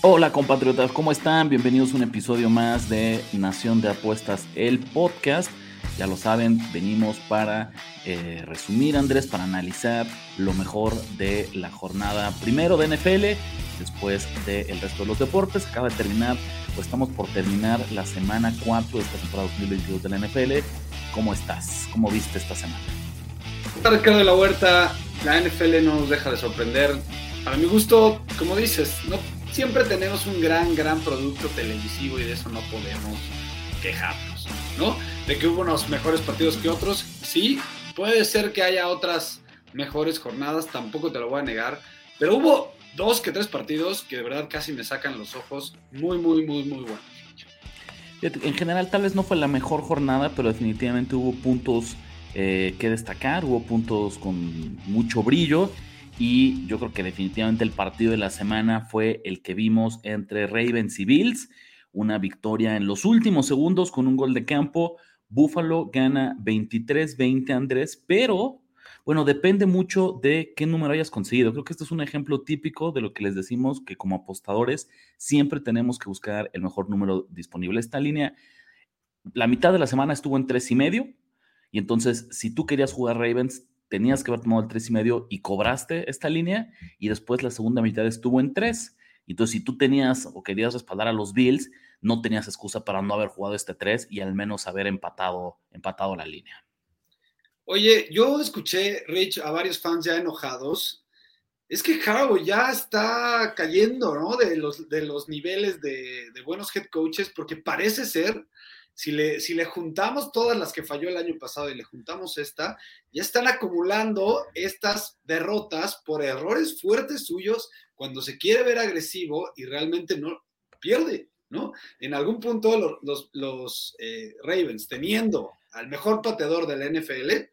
Hola compatriotas, ¿cómo están? Bienvenidos a un episodio más de Nación de Apuestas, el podcast. Ya lo saben, venimos para eh, resumir, Andrés, para analizar lo mejor de la jornada primero de NFL, después del resto de los deportes. Acaba de terminar, o estamos por terminar la semana 4 de esta temporada 2022 de la NFL. ¿Cómo estás? ¿Cómo viste esta semana? Ricardo de la Huerta, la NFL no nos deja de sorprender. Para mi gusto, como dices, no siempre tenemos un gran, gran producto televisivo y de eso no podemos quejarnos, ¿no? De que hubo unos mejores partidos que otros, sí, puede ser que haya otras mejores jornadas, tampoco te lo voy a negar, pero hubo dos que tres partidos que de verdad casi me sacan los ojos muy, muy, muy, muy buenos. En general tal vez no fue la mejor jornada, pero definitivamente hubo puntos eh, que destacar, hubo puntos con mucho brillo y yo creo que definitivamente el partido de la semana fue el que vimos entre Ravens y Bills. Una victoria en los últimos segundos con un gol de campo. Buffalo gana 23-20 Andrés, pero bueno, depende mucho de qué número hayas conseguido. Creo que este es un ejemplo típico de lo que les decimos que como apostadores siempre tenemos que buscar el mejor número disponible. Esta línea, la mitad de la semana estuvo en tres y medio. Y entonces, si tú querías jugar Ravens, tenías que haber tomado el 3 y medio y cobraste esta línea y después la segunda mitad estuvo en 3. Entonces, si tú tenías o querías respaldar a los Bills, no tenías excusa para no haber jugado este 3 y al menos haber empatado, empatado la línea. Oye, yo escuché, Rich, a varios fans ya enojados. Es que Harbaugh ya está cayendo, ¿no? De los, de los niveles de buenos head coaches, porque parece ser si le, si le juntamos todas las que falló el año pasado y le juntamos esta, ya están acumulando estas derrotas por errores fuertes suyos cuando se quiere ver agresivo y realmente no pierde, ¿no? En algún punto los, los, eh, Ravens, teniendo al mejor pateador de la NFL,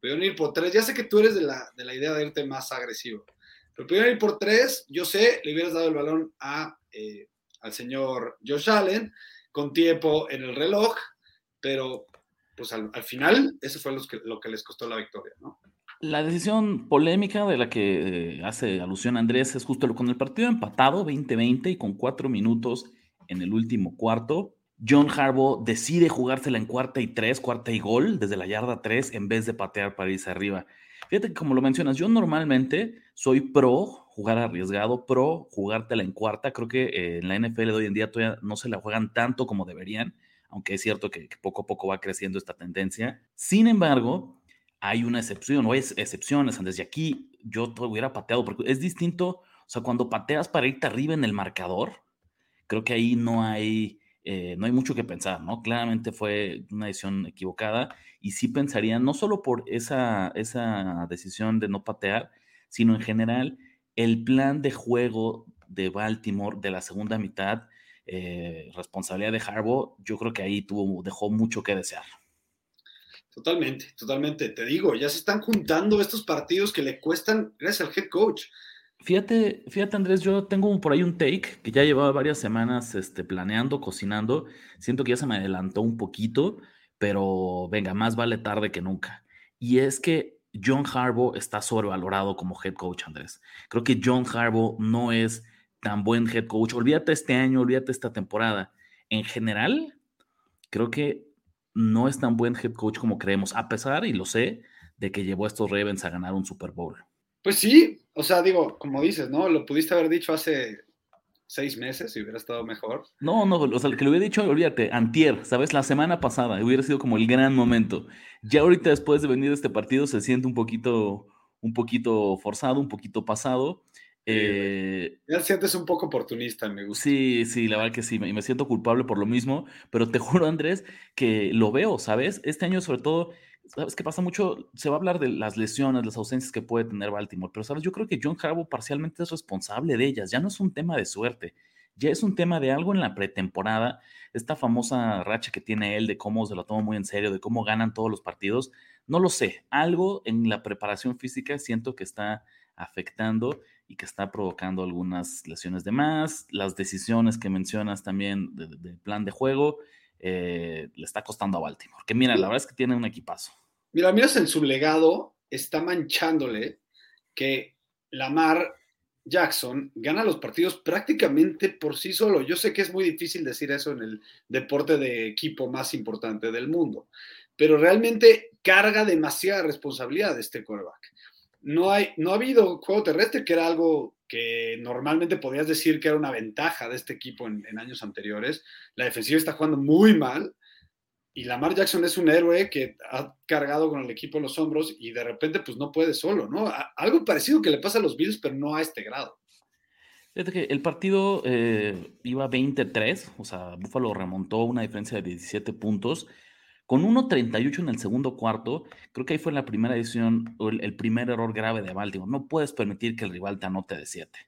pudieron ir por tres. Ya sé que tú eres de la, de la idea de irte más agresivo, pero pudieron ir por tres. Yo sé, le hubieras dado el balón a, eh, al señor Josh Allen con tiempo en el reloj, pero pues al, final eso fue lo que les costó la victoria, ¿no? La decisión polémica de la que eh, hace alusión Andrés es justo con el partido empatado 2020 y con cuatro minutos en el último cuarto. John Harbaugh decide jugársela en cuarta y tres, cuarta y gol desde la yarda tres en vez de patear para irse arriba. Fíjate que como lo mencionas, yo normalmente soy pro jugar arriesgado, pro jugártela en cuarta. Creo que eh, en la NFL de hoy en día todavía no se la juegan tanto como deberían, aunque es cierto que, poco a poco va creciendo esta tendencia. Sin embargo, hay una excepción, o hay excepciones, Andrés, y aquí yo hubiera pateado, porque es distinto, o sea, cuando pateas para irte arriba en el marcador, creo que ahí no hay eh, no hay mucho que pensar, ¿no? Claramente fue una decisión equivocada y sí pensaría, no solo por esa, esa decisión de no patear, sino en general el plan de juego de Baltimore de la segunda mitad, eh, responsabilidad de Harbaugh, yo creo que ahí tuvo, dejó mucho que desear. Totalmente, totalmente. Te digo, ya se están juntando estos partidos que le cuestan gracias al head coach. Fíjate, fíjate Andrés, yo tengo por ahí un take que ya llevaba varias semanas este, planeando, cocinando. Siento que ya se me adelantó un poquito, pero venga, más vale tarde que nunca. Y es que John Harbaugh está sobrevalorado como head coach, Andrés. Creo que John Harbaugh no es tan buen head coach. Olvídate este año, olvídate esta temporada. En general, creo que no es tan buen head coach como creemos, a pesar, y lo sé, de que llevó a estos Ravens a ganar un Super Bowl. Pues sí, o sea, digo, como dices, ¿no? Lo pudiste haber dicho hace seis meses y hubiera estado mejor. No, no, o sea, el que lo hubiera dicho, olvídate, antier, ¿sabes? La semana pasada, hubiera sido como el gran momento. Ya ahorita después de venir este partido se siente un poquito, un poquito forzado, un poquito pasado. Eh, ya sientes un poco oportunista, me gusta. Sí, sí, la verdad que sí, y me siento culpable por lo mismo, pero te juro, Andrés, que lo veo, ¿sabes? Este año sobre todo ¿Sabes qué pasa mucho? Se va a hablar de las lesiones, las ausencias que puede tener Baltimore, pero sabes, yo creo que John Harbaugh parcialmente es responsable de ellas. Ya no es un tema de suerte, ya es un tema de algo en la pretemporada. Esta famosa racha que tiene él de cómo se lo toma muy en serio, de cómo ganan todos los partidos. No lo sé. Algo en la preparación física siento que está afectando y que está provocando algunas lesiones de más. Las decisiones que mencionas también del plan de juego eh, le está costando a Baltimore. Que mira, la verdad es que tiene un equipazo. Mira, miras en su legado, está manchándole que Lamar Jackson gana los partidos prácticamente por sí solo. Yo sé que es muy difícil decir eso en el deporte de equipo más importante del mundo, pero realmente carga demasiada responsabilidad de este quarterback. No, hay, no ha habido juego terrestre, que era algo que normalmente podías decir que era una ventaja de este equipo en, años anteriores. La defensiva está jugando muy mal y Lamar Jackson es un héroe que ha cargado con el equipo en los hombros y de repente pues no puede solo, ¿no? algo parecido que le pasa a los Bills, pero no a este grado. El partido eh, iba 23, o sea, Buffalo remontó una diferencia de 17 puntos. Con 1.38 en el segundo cuarto, creo que ahí fue la primera edición, el, el primer error grave de Baltimore. No puedes permitir que el rival te anote de 7.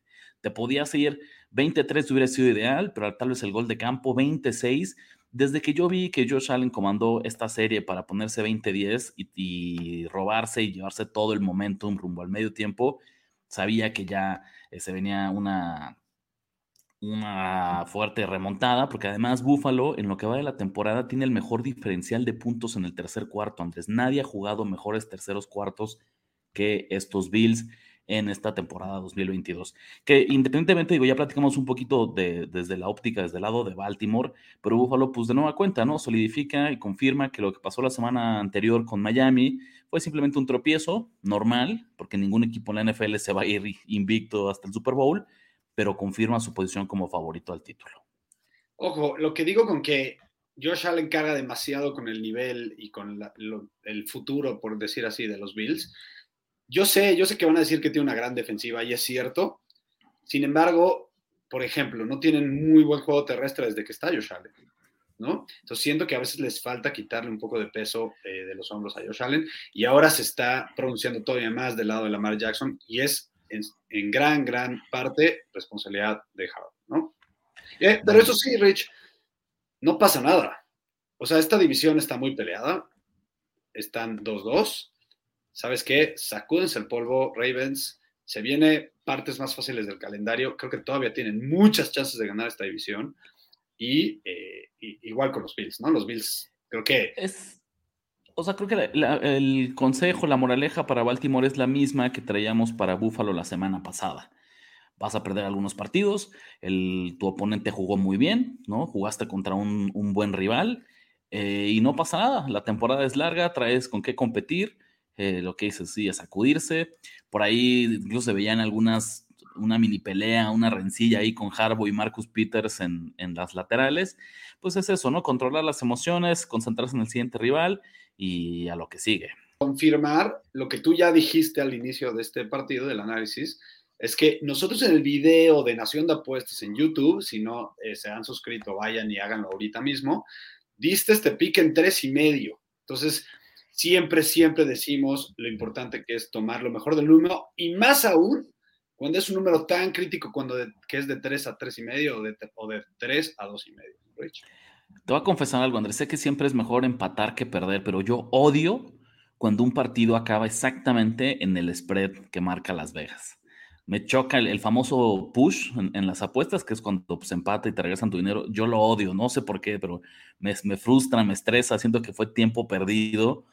Te podías ir 23, hubiera sido ideal, pero tal vez el gol de campo, 26. Desde que yo vi que Josh Allen comandó esta serie para ponerse 20-10 y, y, robarse y llevarse todo el momentum rumbo al medio tiempo, sabía que ya eh, se venía una, una fuerte remontada, porque además Buffalo, en lo que va de la temporada, tiene el mejor diferencial de puntos en el tercer cuarto. Andrés, nadie ha jugado mejores terceros cuartos que estos Bills en esta temporada 2022. Que independientemente, digo, ya platicamos un poquito de, desde la óptica, desde el lado de Baltimore, pero Buffalo, pues de nueva cuenta, ¿no? Solidifica y confirma que lo que pasó la semana anterior con Miami fue simplemente un tropiezo normal, porque ningún equipo en la NFL se va a ir invicto hasta el Super Bowl pero confirma su posición como favorito al título. Ojo, lo que digo con que Josh Allen carga demasiado con el nivel y con el futuro, por decir así, de los Bills. Yo sé, yo sé que van a decir que tiene una gran defensiva y es cierto. Sin embargo, por ejemplo, no tienen muy buen juego terrestre desde que está Josh Allen. ¿no? Entonces siento que a veces les falta quitarle un poco de peso eh, de los hombros a Josh Allen y ahora se está pronunciando todavía más del lado de Lamar Jackson y es en, gran, gran parte responsabilidad de Harvard, ¿no? Eh, pero eso sí, Rich, no pasa nada. O sea, esta división está muy peleada. Están 2-2. ¿Sabes qué? Sacúdense el polvo, Ravens. Se viene partes más fáciles del calendario. Creo que todavía tienen muchas chances de ganar esta división. Y, eh, igual con los Bills, ¿no? Los Bills, creo que es, o sea, creo que el consejo, la moraleja para Baltimore es la misma que traíamos para Buffalo la semana pasada. Vas a perder algunos partidos, tu oponente jugó muy bien, ¿no? Jugaste contra un, buen rival eh, y no pasa nada. La temporada es larga, traes con qué competir. Eh, lo que dices, sí, es sacudirse. Por ahí incluso se veían algunas, una mini pelea, una rencilla ahí con Harbo y Marcus Peters en, en las laterales. Pues es eso, ¿no? Controlar las emociones, concentrarse en el siguiente rival y a lo que sigue. Confirmar lo que tú ya dijiste al inicio de este partido, del análisis, es que nosotros en el video de Nación de Apuestas en YouTube, si no eh, se han suscrito, vayan y háganlo ahorita mismo, diste este pique en tres y medio. Entonces, siempre, siempre decimos lo importante que es tomar lo mejor del número y más aún cuando es un número tan crítico cuando que es de tres a tres y medio o de, o de 3 a dos y medio. Te voy a confesar algo, Andrés. Sé que siempre es mejor empatar que perder, pero yo odio cuando un partido acaba exactamente en el spread que marca Las Vegas. Me choca el, famoso push en, las apuestas, que es cuando se pues, empata y te regresan tu dinero. Yo lo odio, no sé por qué, pero me, frustra, me estresa, siento que fue tiempo perdido.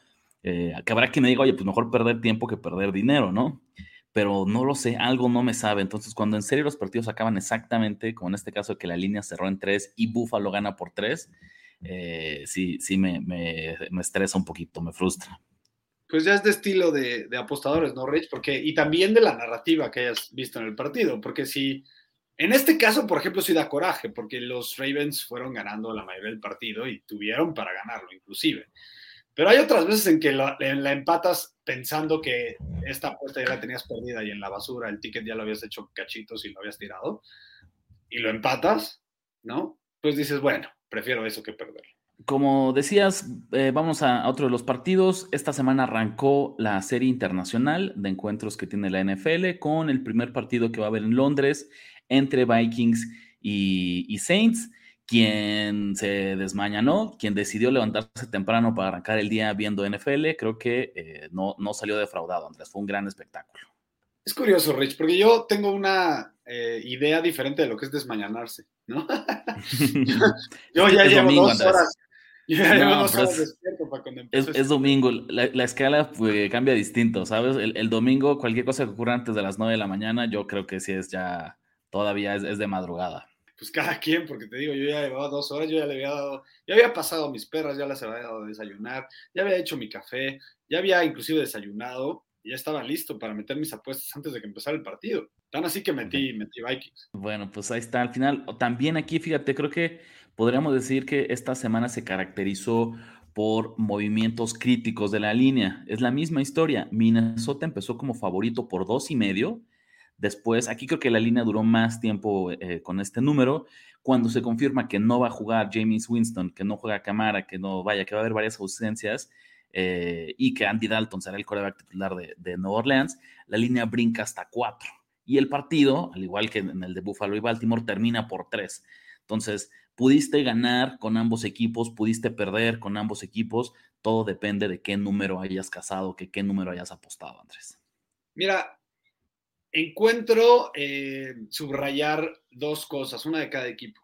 Eh, que habrá quien me diga, oye, pues mejor perder tiempo que perder dinero, ¿no? Pero no lo sé, algo no me sabe. Entonces, cuando en serio los partidos acaban exactamente, como en este caso que la línea cerró en tres y Buffalo gana por tres, eh, sí, sí me, me, estresa un poquito, me frustra. Pues ya es de estilo de, de, apostadores, ¿no, Rich? Porque, y también de la narrativa que hayas visto en el partido, porque si, en este caso, por ejemplo, sí da coraje, porque los Ravens fueron ganando la mayoría del partido y tuvieron para ganarlo, inclusive. Pero hay otras veces en que la, empatas pensando que esta apuesta ya la tenías perdida y en la basura el ticket ya lo habías hecho cachitos y lo habías tirado, y lo empatas, ¿no? Pues dices, bueno, prefiero eso que perderlo. Como decías, eh, vamos a, otro de los partidos. Esta semana arrancó la serie internacional de encuentros que tiene la NFL con el primer partido que va a haber en Londres entre Vikings y, Saints, quien se desmañanó, quien decidió levantarse temprano para arrancar el día viendo NFL, creo que eh, no, no salió defraudado, Andrés. Fue un gran espectáculo. Es curioso, Rich, porque yo tengo una eh, idea diferente de lo que es desmañanarse, ¿no? yo, ya llevo dos horas es, domingo, la, escala pues, cambia distinto, ¿sabes? El, domingo, cualquier cosa que ocurra antes de las 9 de la mañana, yo creo que sí es ya, todavía es, de madrugada. Pues cada quien, porque te digo, yo ya llevaba dos horas, yo ya le había dado, ya había pasado mis perras, ya las había dado a desayunar, ya había hecho mi café, ya había inclusive desayunado, y ya estaba listo para meter mis apuestas antes de que empezara el partido. Tan así que metí, metí Vikings. Bueno, pues ahí está, al final, también aquí, fíjate, creo que podríamos decir que esta semana se caracterizó por movimientos críticos de la línea. Es la misma historia. Minnesota empezó como favorito por dos y medio. Después, aquí creo que la línea duró más tiempo eh, con este número. Cuando se confirma que no va a jugar James Winston, que no juega Camara, que no vaya, que va a haber varias ausencias eh, y que Andy Dalton será el coreback titular de, de Nueva Orleans, la línea brinca hasta cuatro. Y el partido, al igual que en el de Buffalo y Baltimore, termina por tres. Entonces, Pudiste ganar con ambos equipos, pudiste perder con ambos equipos, todo depende de qué número hayas casado, que qué número hayas apostado, Andrés. Mira, encuentro eh, subrayar dos cosas, una de cada equipo.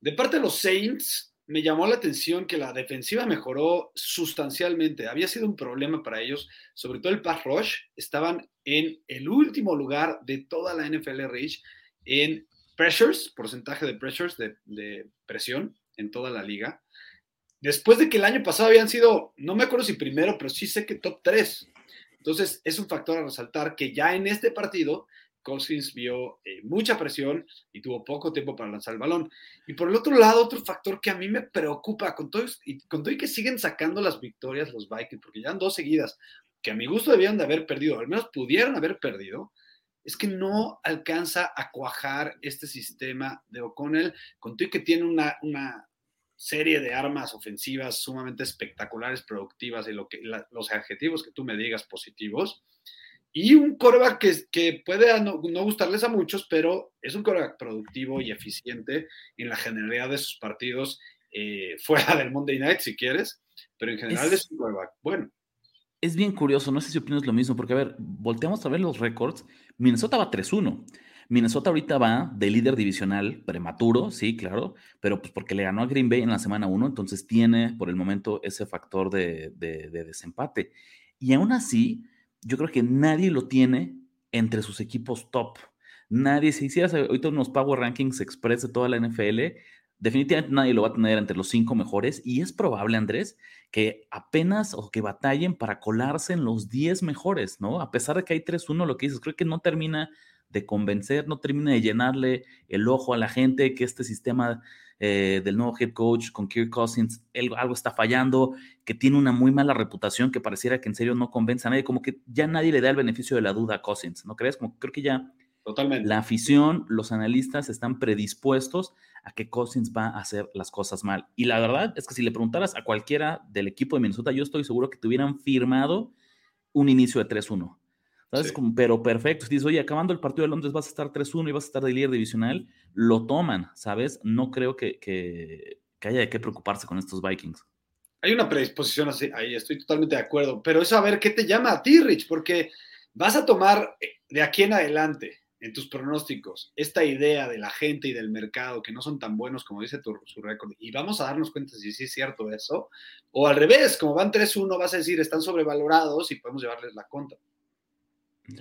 De parte de los Saints, me llamó la atención que la defensiva mejoró sustancialmente. Había sido un problema para ellos, sobre todo el pass rush. Estaban en el último lugar de toda la NFL Rich en pressures, porcentaje de pressures, de, presión en toda la liga. Después de que el año pasado habían sido, no me acuerdo si primero, pero sí sé que top 3. Entonces, es un factor a resaltar que ya en este partido, Cousins vio eh, mucha presión y tuvo poco tiempo para lanzar el balón. Y por el otro lado, otro factor que a mí me preocupa, con todo, y con todo que siguen sacando las victorias los Vikings, porque ya han dos seguidas, que a mi gusto debían de haber perdido, al menos pudieron haber perdido, es que no alcanza a cuajar este sistema de O'Connell, con todo que tiene una, serie de armas ofensivas sumamente espectaculares, productivas y lo que, los adjetivos que tú me digas positivos. Y un coreback que, puede no, gustarles a muchos, pero es un coreback productivo y eficiente en la generalidad de sus partidos, eh, fuera del Monday Night si quieres, pero en general es, es un coreback bueno es bien curioso, no sé si opinas lo mismo, porque a ver, volteamos a ver los récords. Minnesota va 3-1. Minnesota ahorita va de líder divisional prematuro, sí, claro, pero pues porque le ganó a Green Bay en la semana 1, entonces tiene por el momento ese factor de, desempate. Y aún así, yo creo que nadie lo tiene entre sus equipos top. Nadie, si hicieras ahorita unos Power Rankings Express de toda la NFL, definitivamente nadie lo va a tener entre los cinco mejores y es probable, Andrés, que apenas o que batallen para colarse en los 10 mejores, ¿no? A pesar de que hay 3-1, lo que dices, creo que no termina de convencer, no termina de llenarle el ojo a la gente que este sistema eh, del nuevo head coach con Kirk Cousins, algo está fallando, que tiene una muy mala reputación, que pareciera que en serio no convence a nadie, como que ya nadie le da el beneficio de la duda a Cousins, ¿no crees? Como creo que ya Totalmente. la afición, los analistas están predispuestos a que Cousins va a hacer las cosas mal. Y la verdad es que si le preguntaras a cualquiera del equipo de Minnesota, yo estoy seguro que te hubieran firmado un inicio de 3-1. ¿Sabes? pero perfecto. Si dices, oye, acabando el partido de Londres vas a estar 3-1 y vas a estar de líder divisional, lo toman, ¿sabes? No creo que, que, haya de qué preocuparse con estos Vikings. Hay una predisposición así, ahí estoy totalmente de acuerdo, pero es a ver qué te llama a ti, Rich, porque vas a tomar eh, de aquí en adelante en tus pronósticos esta idea de la gente y del mercado que no son tan buenos como dice tu, su récord y vamos a darnos cuenta si sí es cierto eso, o al revés, como van 3-1 vas a decir están sobrevalorados y podemos llevarles la contra.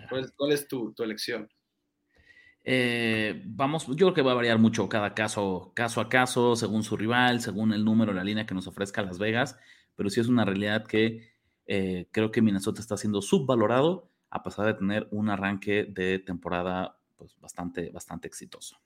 ¿Cuál, es tu, elección? Eh, vamos, yo creo que va a variar mucho cada caso, caso a caso, según su rival, según el número, la línea que nos ofrezca Las Vegas, pero sí es una realidad que eh, creo que Minnesota está siendo subvalorado a pesar de tener un arranque de temporada pues, bastante, bastante exitoso.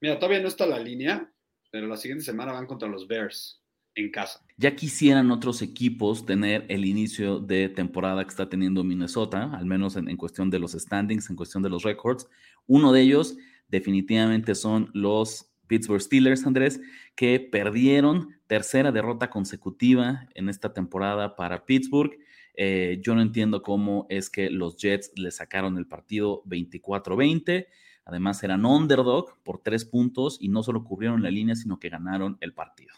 Mira, todavía no está la línea, pero la siguiente semana van contra los Bears en casa. Ya quisieran otros equipos tener el inicio de temporada que está teniendo Minnesota, al menos en, cuestión de los standings, en cuestión de los records. Uno de ellos definitivamente son los Pittsburgh Steelers, Andrés, que perdieron tercera derrota consecutiva en esta temporada para Pittsburgh. Eh, yo no entiendo cómo es que los Jets le sacaron el partido 24-20. Además, eran underdog por tres puntos y no solo cubrieron la línea, sino que ganaron el partido.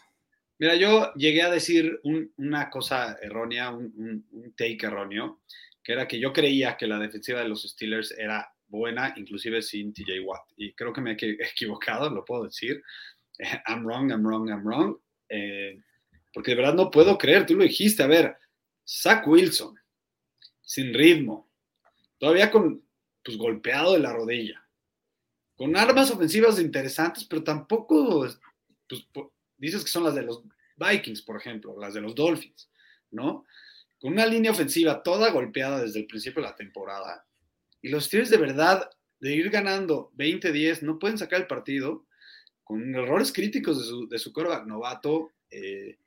Mira, yo llegué a decir una cosa errónea, un, take erróneo, que era que yo creía que la defensiva de los Steelers era buena, inclusive sin TJ Watt. Y creo que me he equivocado, lo puedo decir. I'm wrong, I'm wrong, I'm wrong. Eh, porque de verdad no puedo creer, tú lo dijiste, a ver, Zach Wilson, sin ritmo, todavía con, pues golpeado de la rodilla, con armas ofensivas interesantes, pero tampoco, pues, dices que son las de los Vikings, por ejemplo, las de los Dolphins, ¿no? Con una línea ofensiva toda golpeada desde el principio de la temporada. Y los Steelers de verdad, de ir ganando 20-10, no pueden sacar el partido con errores críticos de su, de su novato. Eh,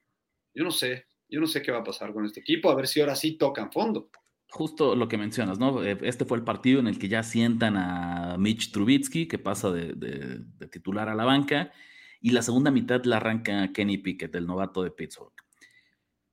yo no sé, yo no sé qué va a pasar con este equipo, a ver si ahora sí tocan fondo. Justo lo que mencionas, ¿no? Eh, este fue el partido en el que ya sientan a Mitch Trubitsky, que pasa de titular a la banca, y la segunda mitad la arranca Kenny Pickett, el novato de Pittsburgh.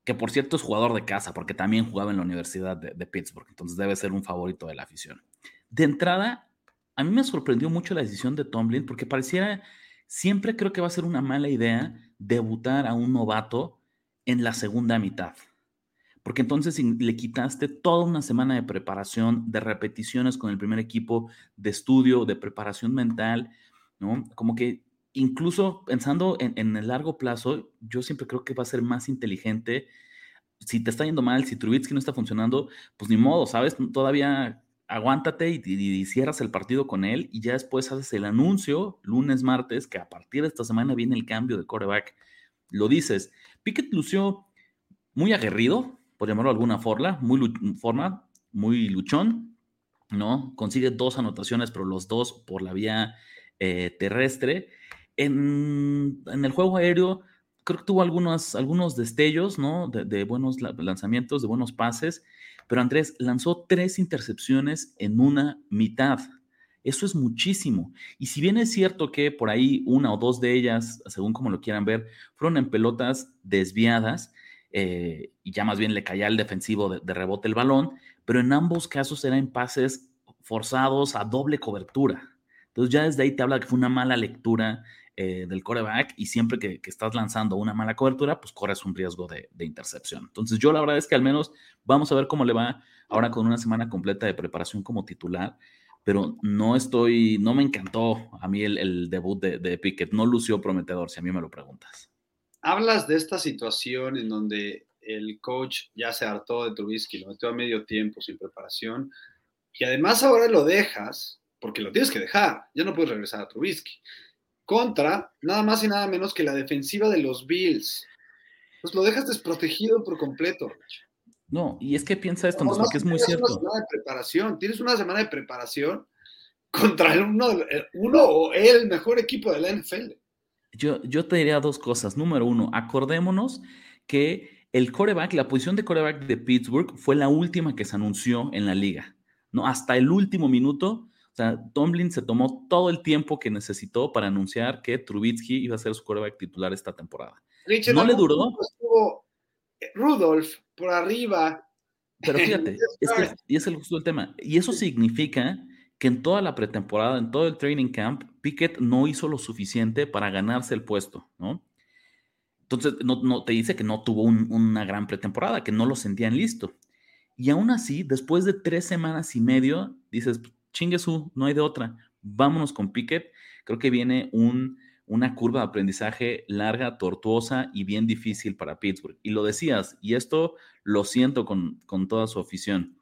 Que por cierto es jugador de casa, porque también jugaba en la Universidad de, Pittsburgh, entonces debe ser un favorito de la afición. De entrada, a mí me sorprendió mucho la decisión de Tomlin, porque pareciera, siempre creo que va a ser una mala idea debutar a un novato en la segunda mitad. Porque entonces le quitaste toda una semana de preparación, de repeticiones con el primer equipo, de estudio, de preparación mental, ¿no? Como que incluso pensando en, el largo plazo, yo siempre creo que va a ser más inteligente. Si te está yendo mal, si Trubitsky no está funcionando, pues ni modo, ¿sabes? Todavía aguántate y, cierras el partido con él y ya después haces el anuncio lunes, martes, que a partir de esta semana viene el cambio de coreback. Lo dices. Pickett lució muy aguerrido, por llamarlo de alguna forma, muy, forma, muy luchón, ¿no? Consigue dos anotaciones, pero los dos por la vía eh, terrestre. En, el juego aéreo, creo que tuvo algunos, algunos destellos, ¿no? De, buenos lanzamientos, de buenos pases, pero Andrés lanzó tres intercepciones en una mitad. Eso es muchísimo. Y si bien es cierto que por ahí una o dos de ellas, según como lo quieran ver, fueron en pelotas desviadas, eh, y ya más bien le caía al defensivo de, de, rebote el balón, pero en ambos casos eran pases forzados a doble cobertura. Entonces ya desde ahí te habla que fue una mala lectura eh, del coreback y siempre que, estás lanzando una mala cobertura, pues corres un riesgo de, intercepción. Entonces yo la verdad es que al menos vamos a ver cómo le va ahora con una semana completa de preparación como titular, pero no estoy, no me encantó a mí el, debut de, de, Pickett, no lució prometedor, si a mí me lo preguntas. Hablas de esta situación en donde el coach ya se hartó de Trubisky, lo metió a medio tiempo sin preparación, y además ahora lo dejas, porque lo tienes que dejar, ya no puedes regresar a Trubisky contra nada más y nada menos que la defensiva de los Bills. Pues lo dejas desprotegido por completo, No, y es que piensa esto, no, que es muy cierto. Una semana de preparación, tienes una semana de preparación contra el uno, uno o el mejor equipo de la NFL. Yo, yo te diría dos cosas. Número uno, acordémonos que el coreback, la posición de coreback de Pittsburgh fue la última que se anunció en la liga. ¿no? Hasta el último minuto o sea, Tomlin se tomó todo el tiempo que necesitó para anunciar que Trubitsky iba a ser su quarterback titular esta temporada. no le duró. Estuvo eh, Rudolph por arriba. Pero fíjate, es que, y es el justo el tema. Y eso significa que en toda la pretemporada, en todo el training camp, Pickett no hizo lo suficiente para ganarse el puesto, ¿no? Entonces, no, te dice que no tuvo una gran pretemporada, que no lo sentían listo. Y aún así, después de tres semanas y medio, dices, chingue su, no hay de otra. Vámonos con Pickett. Creo que viene un, una curva de aprendizaje larga, tortuosa y bien difícil para Pittsburgh. Y lo decías, y esto lo siento con, con toda su afición.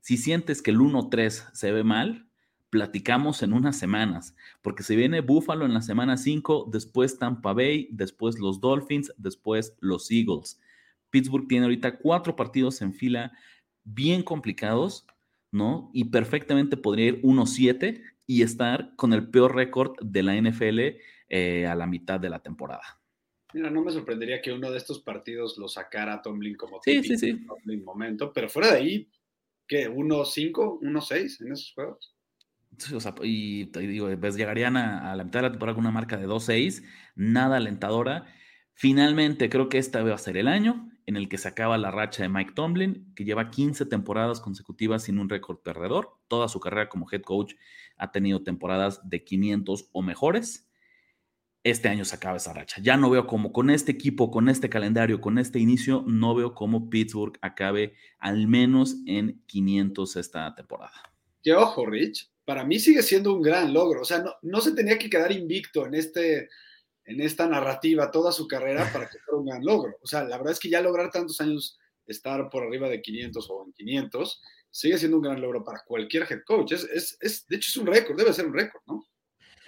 Si sientes que el 1-3 se ve mal, platicamos en unas semanas, porque se viene Buffalo en la semana 5, después Tampa Bay, después los Dolphins, después los Eagles. Pittsburgh tiene ahorita cuatro partidos en fila bien complicados ¿no? Y perfectamente podría ir 1-7 y estar con el peor récord de la NFL eh, a la mitad de la temporada. Mira, no me sorprendería que uno de estos partidos lo sacara Tomlin como sí, sí, sí. Tomlin momento, pero fuera de ahí, ¿qué? ¿1-5, 1-6 en esos juegos? y, digo, pues llegarían a, la mitad de la temporada con una marca de 2-6, nada alentadora. Finalmente, creo que esta va a ser el año en el que se acaba la racha de Mike Tomlin, que lleva 15 temporadas consecutivas sin un récord perdedor. Toda su carrera como head coach ha tenido temporadas de 500 o mejores. Este año se acaba esa racha. Ya no veo cómo con este equipo, con este calendario, con este inicio, no veo cómo Pittsburgh acabe al menos en 500 esta temporada. Qué ojo, Rich. Para mí sigue siendo un gran logro. O sea, no, no se tenía que quedar invicto en este en esta narrativa toda su carrera para que fuera un gran logro. O sea, la verdad es que ya lograr tantos años estar por arriba de 500 o en 500 sigue siendo un gran logro para cualquier head coach. Es, es, de hecho, es un récord, debe ser un récord, ¿no?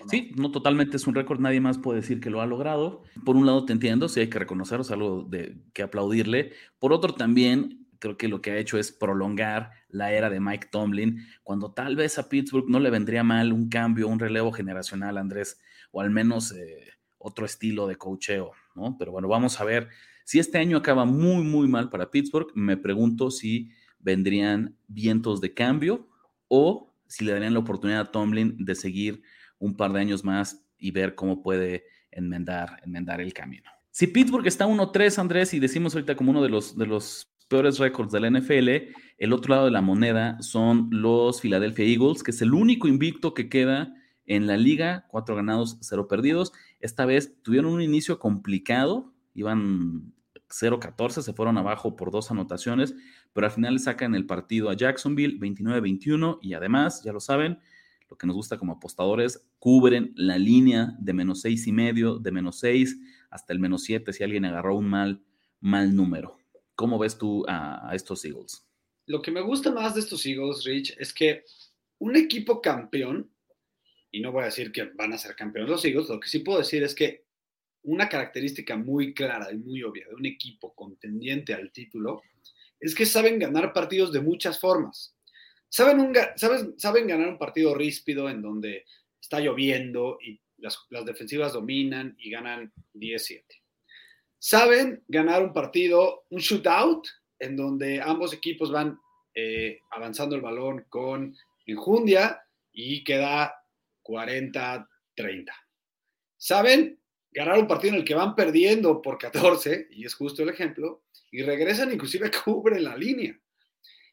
Sí, no totalmente es un récord, nadie más puede decir que lo ha logrado. Por un lado te entiendo, sí hay que reconocerlo, es algo de que aplaudirle. Por otro también creo que lo que ha hecho es prolongar la era de Mike Tomlin, cuando tal vez a Pittsburgh no le vendría mal un cambio, un relevo generacional, Andrés, o al menos eh, otro estilo de coacheo, ¿no? Pero bueno, vamos a ver. Si este año acaba muy, muy mal para Pittsburgh, me pregunto si vendrían vientos de cambio o si le darían la oportunidad a Tomlin de seguir un par de años más y ver cómo puede enmendar, enmendar el camino. Si Pittsburgh está 1-3, Andrés, y decimos ahorita como uno de los, de los peores récords de la NFL, el otro lado de la moneda son los Philadelphia Eagles, que es el único invicto que queda en la liga, cuatro ganados, cero perdidos. Esta vez tuvieron un inicio complicado, iban 0-14, se fueron abajo por dos anotaciones, pero al final le sacan el partido a Jacksonville 29-21 y además, ya lo saben, lo que nos gusta como apostadores, cubren la línea de menos seis y medio, de menos seis hasta el menos siete si alguien agarró un mal, mal número. ¿Cómo ves tú a estos Eagles? Lo que me gusta más de estos Eagles, Rich, es que un equipo campeón y no voy a decir que van a ser campeones los Eagles, lo que sí puedo decir es que una característica muy clara y muy obvia de un equipo contendiente al título es que saben ganar partidos de muchas formas. Saben, un, saben ganar un partido ríspido en donde está lloviendo y las, defensivas dominan y ganan 10-7. Saben ganar un partido, un shootout, en donde ambos equipos van eh, avanzando el balón con enjundia y queda 40-30. ¿Saben? Ganar un partido en el que van perdiendo por 14, y es justo el ejemplo, y regresan, inclusive cubren la línea.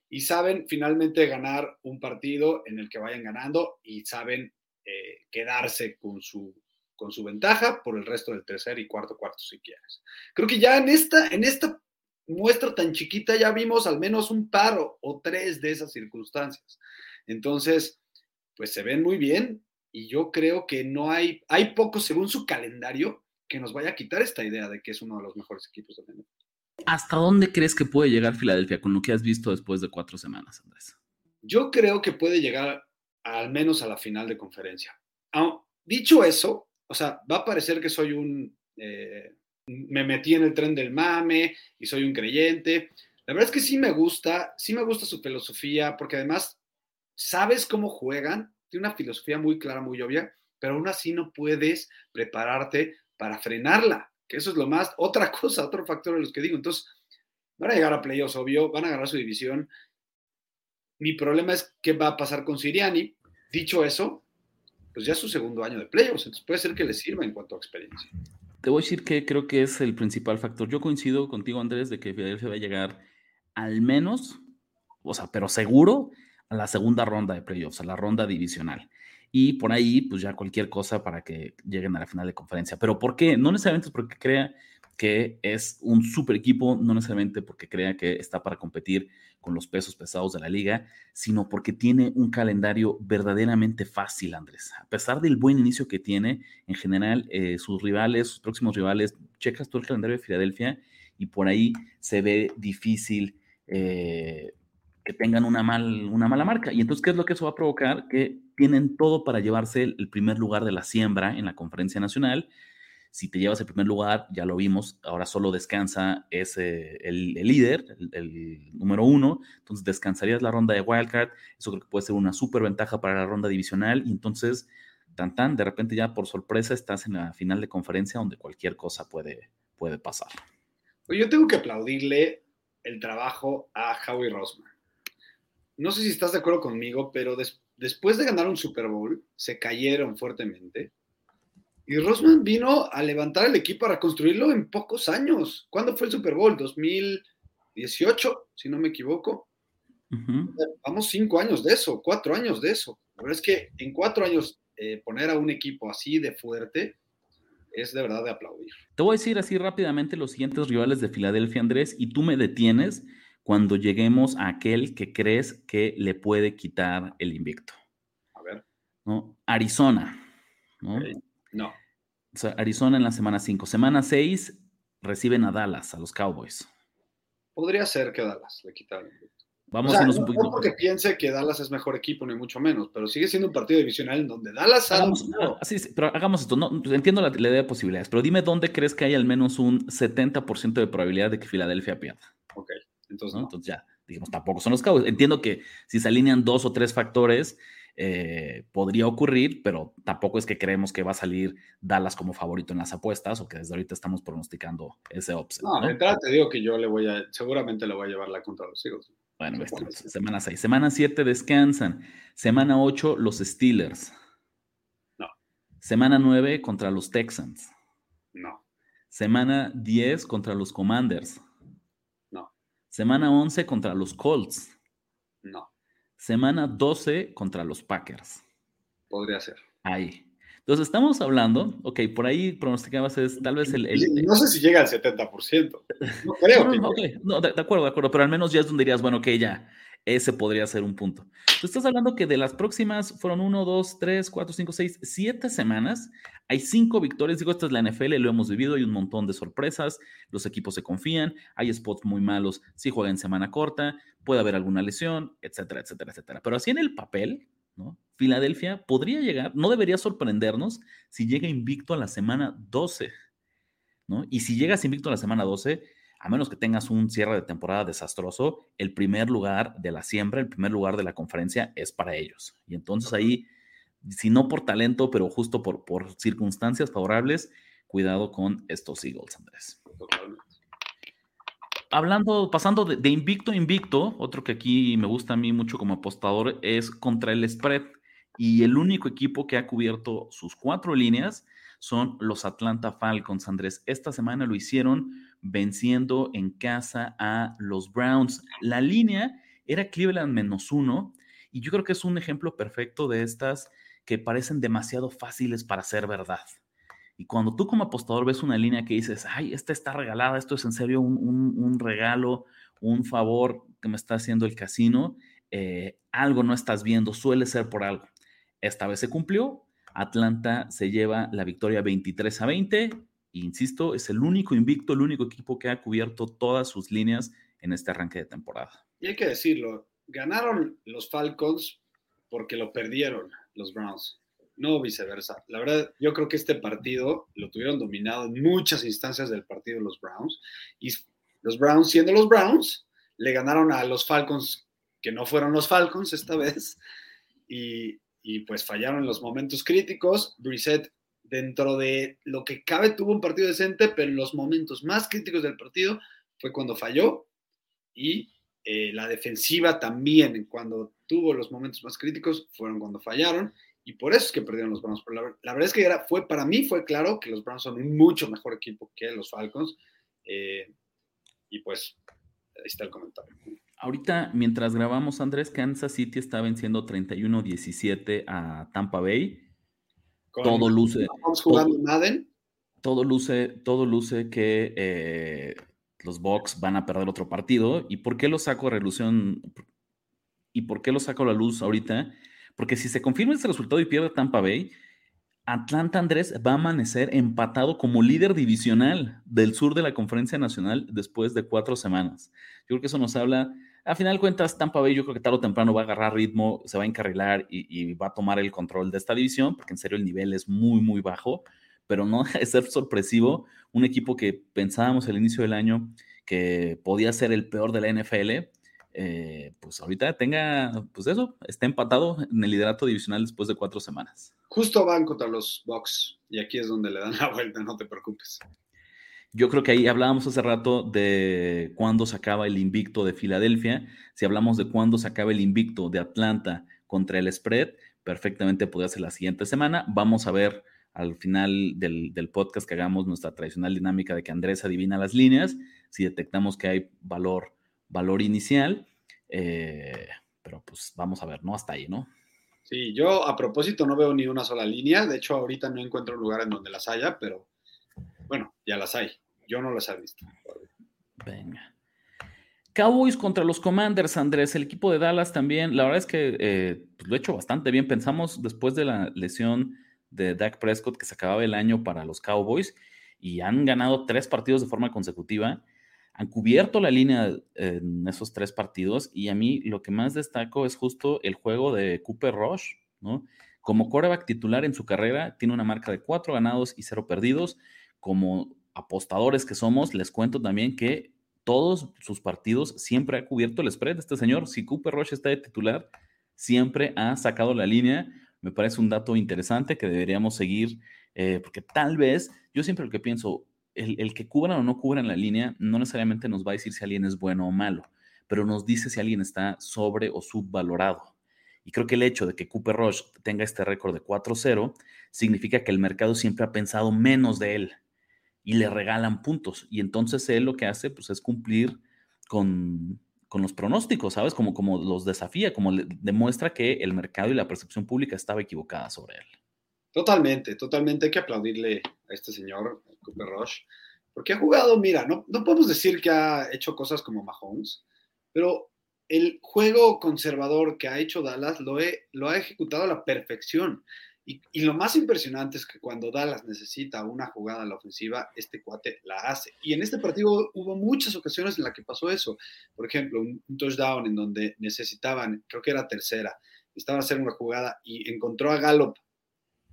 Y saben finalmente ganar un partido en el que vayan ganando y saben eh, quedarse con su, con su ventaja por el resto del tercer y cuarto cuarto si quieres. Creo que ya en esta, en esta muestra tan chiquita ya vimos al menos un par o tres de esas circunstancias. Entonces, pues se ven muy bien, y yo creo que no hay, hay poco según su calendario que nos vaya a quitar esta idea de que es uno de los mejores equipos del mundo. ¿Hasta dónde crees que puede llegar Filadelfia con lo que has visto después de cuatro semanas, Andrés? Yo creo que puede llegar al menos a la final de conferencia. Ah, dicho eso, o sea, va a parecer que soy un... Eh, me metí en el tren del mame y soy un creyente. La verdad es que sí me gusta, sí me gusta su filosofía, porque además sabes cómo juegan, tiene una filosofía muy clara, muy obvia, pero aún así no puedes prepararte para frenarla, que eso es lo más, otra cosa, otro factor de los que digo. Entonces, van a llegar a playoffs, obvio, van a ganar su división. Mi problema es qué va a pasar con Siriani. Dicho eso, pues ya es su segundo año de playoffs, entonces puede ser que le sirva en cuanto a experiencia. Te voy a decir que creo que es el principal factor. Yo coincido contigo, Andrés, de que Filadelfia va a llegar al menos, o sea, pero seguro a la segunda ronda de playoffs, a la ronda divisional. Y por ahí, pues ya cualquier cosa para que lleguen a la final de conferencia. Pero ¿por qué? No necesariamente es porque crea que es un super equipo, no necesariamente porque crea que está para competir con los pesos pesados de la liga, sino porque tiene un calendario verdaderamente fácil, Andrés. A pesar del buen inicio que tiene, en general, eh, sus rivales, sus próximos rivales, checas todo el calendario de Filadelfia y por ahí se ve difícil eh, tengan una, mal, una mala marca. Y entonces, ¿qué es lo que eso va a provocar? Que tienen todo para llevarse el, primer lugar de la siembra en la conferencia nacional. Si te llevas el primer lugar, ya lo vimos, ahora solo descansa ese, el, líder, el, número uno, entonces descansarías la ronda de wildcard, eso creo que puede ser una súper ventaja para la ronda divisional, y entonces, tan tan, de repente ya por sorpresa estás en la final de conferencia donde cualquier cosa puede, puede pasar. Yo tengo que aplaudirle el trabajo a Howie Rosman no sé si estás de acuerdo conmigo, pero después de ganar un Super Bowl, se cayeron fuertemente. Y Rosman vino a levantar el equipo para construirlo en pocos años. ¿Cuándo fue el Super Bowl? 2018, si no me equivoco. Vamos cinco años de eso, cuatro años de eso. La verdad es que en cuatro años eh, poner a un equipo así de fuerte es de verdad de aplaudir. Te voy a decir así rápidamente los siguientes rivales de Filadelfia, Andrés, y tú me detienes cuando lleguemos a aquel que crees que le puede quitar el invicto. A ver. ¿no? Arizona. ¿no? no. O sea, Arizona en la semana 5. Semana 6 reciben a Dallas, a los Cowboys. Podría ser que Dallas le quitara el invicto. Vamos a irnos no, un poquito. No porque piense que Dallas es mejor equipo, ni mucho menos, pero sigue siendo un partido divisional en donde Dallas ha hagamos, ah, sí, sí, pero hagamos esto. No, entiendo la, la, idea de posibilidades, pero dime dónde crees que hay al menos un 70% de probabilidad de que Filadelfia pierda. Ok, entonces, ¿no? entonces ya, digamos, tampoco son los Cowboys. Entiendo que si se alinean dos o tres factores, eh, podría ocurrir, pero tampoco es que creemos que va a salir Dallas como favorito en las apuestas o que desde ahorita estamos pronosticando ese upset. No, ¿no? de entrada te digo que yo le voy a, seguramente le voy a llevar la contra los Eagles. Bueno, este, semana 6. Semana 7 descansan. Semana 8 los Steelers. No. Semana 9 contra los Texans. No. Semana 10 contra los Commanders. Semana 11 contra los Colts. No. Semana 12 contra los Packers. Podría ser. Ahí. Entonces estamos hablando, ok, por ahí pronosticabas es tal vez el... el no sé si llega al 70%. No creo. no, no, okay. no de, de, acuerdo, de acuerdo, pero al menos ya es donde dirías, bueno, ok, ya, ese podría ser un punto. Tú estás hablando que de las próximas fueron 1, 2, 3, 4, 5, 6, 7 semanas, hay 5 victorias. Digo, esta es la NFL, lo hemos vivido, hay un montón de sorpresas, los equipos se confían, hay spots muy malos si juegan en semana corta, puede haber alguna lesión, etcétera, etcétera, etcétera. Pero así en el papel, ¿no? Filadelfia podría llegar, no debería sorprendernos si llega invicto a la semana 12, ¿no? Y si llegas invicto a la semana 12, a menos que tengas un cierre de temporada desastroso, el primer lugar de la siembra, el primer lugar de la conferencia es para ellos. Y entonces ahí, si no por talento, pero justo por, por circunstancias favorables, cuidado con estos Eagles, Andrés. Hablando, pasando de, de, invicto a invicto, otro que aquí me gusta a mí mucho como apostador es contra el spread. Y el único equipo que ha cubierto sus cuatro líneas son los Atlanta Falcons, Andrés. Esta semana lo hicieron venciendo en casa a los Browns. La línea era Cleveland menos uno. Y yo creo que es un ejemplo perfecto de estas que parecen demasiado fáciles para ser verdad. Y cuando tú como apostador ves una línea que dices, ay, esta está regalada, esto es en serio un, un, regalo, un favor que me está haciendo el casino, eh, algo no estás viendo, suele ser por algo. Esta vez se cumplió, Atlanta se lleva la victoria 23 a 20, e insisto, es el único invicto, el único equipo que ha cubierto todas sus líneas en este arranque de temporada. Y hay que decirlo, ganaron los Falcons porque lo perdieron los Browns no viceversa. La verdad, yo creo que este partido lo tuvieron dominado en muchas instancias del partido los Browns. Y los Browns, siendo los Browns, le ganaron a los Falcons, que no fueron los Falcons esta vez. Y, pues fallaron en los momentos críticos. Brissett, dentro de lo que cabe, tuvo un partido decente, pero los momentos más críticos del partido fue cuando falló. Y eh, la defensiva también, cuando tuvo los momentos más críticos, fueron cuando fallaron y por eso es que perdieron los Browns. Pero la, la, verdad es que era, fue, para mí fue claro que los Browns son un mucho mejor equipo que los Falcons. Eh, y pues ahí está el comentario. Ahorita, mientras grabamos, Andrés, Kansas City está venciendo 31-17 a Tampa Bay. Con, todo luce. Jugando todo, Madden. Todo luce, todo luce que eh, los Bucks van a perder otro partido. ¿Y por qué lo saco a relución? ¿Y por qué lo saco a la luz ahorita? Porque si se confirma este resultado y pierde Tampa Bay, Atlanta Andrés va a amanecer empatado como líder divisional del sur de la Conferencia Nacional después de cuatro semanas. Yo creo que eso nos habla, a final de cuentas, Tampa Bay yo creo que tarde o temprano va a agarrar ritmo, se va a encarrilar y, va a tomar el control de esta división, porque en serio el nivel es muy, muy bajo, pero no de ser sorpresivo. Un equipo que pensábamos al inicio del año que podía ser el peor de la NFL, eh, pues ahorita tenga, pues eso, está empatado en el liderato divisional después de cuatro semanas. Justo van contra los Bucks y aquí es donde le dan la vuelta, no te preocupes. Yo creo que ahí hablábamos hace rato de cuándo se acaba el invicto de Filadelfia. Si hablamos de cuándo se acaba el invicto de Atlanta contra el spread, perfectamente podría ser la siguiente semana. Vamos a ver al final del, podcast que hagamos nuestra tradicional dinámica de que Andrés adivina las líneas, si detectamos que hay valor, valor inicial. Eh, pero pues vamos a ver, ¿no? Hasta ahí, ¿no? Sí, yo a propósito no veo ni una sola línea. De hecho, ahorita no encuentro un lugar en donde las haya, pero bueno, ya las hay. Yo no las he visto. Venga. Cowboys contra los Commanders, Andrés. El equipo de Dallas también. La verdad es que eh, pues, lo he hecho bastante bien. Pensamos después de la lesión de Dak Prescott que se acababa el año para los Cowboys y han ganado tres partidos de forma consecutiva. Han cubierto la línea en esos tres partidos y a mí lo que más destaco es justo el juego de Cooper Rush, ¿no? Como quarterback titular en su carrera, tiene una marca de cuatro ganados y cero perdidos. Como apostadores que somos, les cuento también que todos sus partidos siempre ha cubierto el spread este señor. Si Cooper Rush está de titular, siempre ha sacado la línea. Me parece un dato interesante que deberíamos seguir, eh, porque tal vez, yo siempre lo que pienso, el, que cubran o no cubran la línea no necesariamente nos va a decir si alguien es bueno o malo, pero nos dice si alguien está sobre o subvalorado. Y creo que el hecho de que Cooper Rush tenga este récord de 4-0 significa que el mercado siempre ha pensado menos de él y le regalan puntos. Y entonces él lo que hace pues, es cumplir con, los pronósticos, ¿sabes? Como, como los desafía, como demuestra que el mercado y la percepción pública estaba equivocada sobre él. Totalmente, totalmente. Hay que aplaudirle a este señor, Cooper Rush, porque ha jugado, mira, no, no podemos decir que ha hecho cosas como Mahomes, pero el juego conservador que ha hecho Dallas lo, lo ha ejecutado a la perfección. Y, lo más impresionante es que cuando Dallas necesita una jugada a la ofensiva, este cuate la hace. Y en este partido hubo muchas ocasiones en las que pasó eso. Por ejemplo, un, touchdown en donde necesitaban, creo que era tercera, estaban a hacer una jugada y encontró a Gallup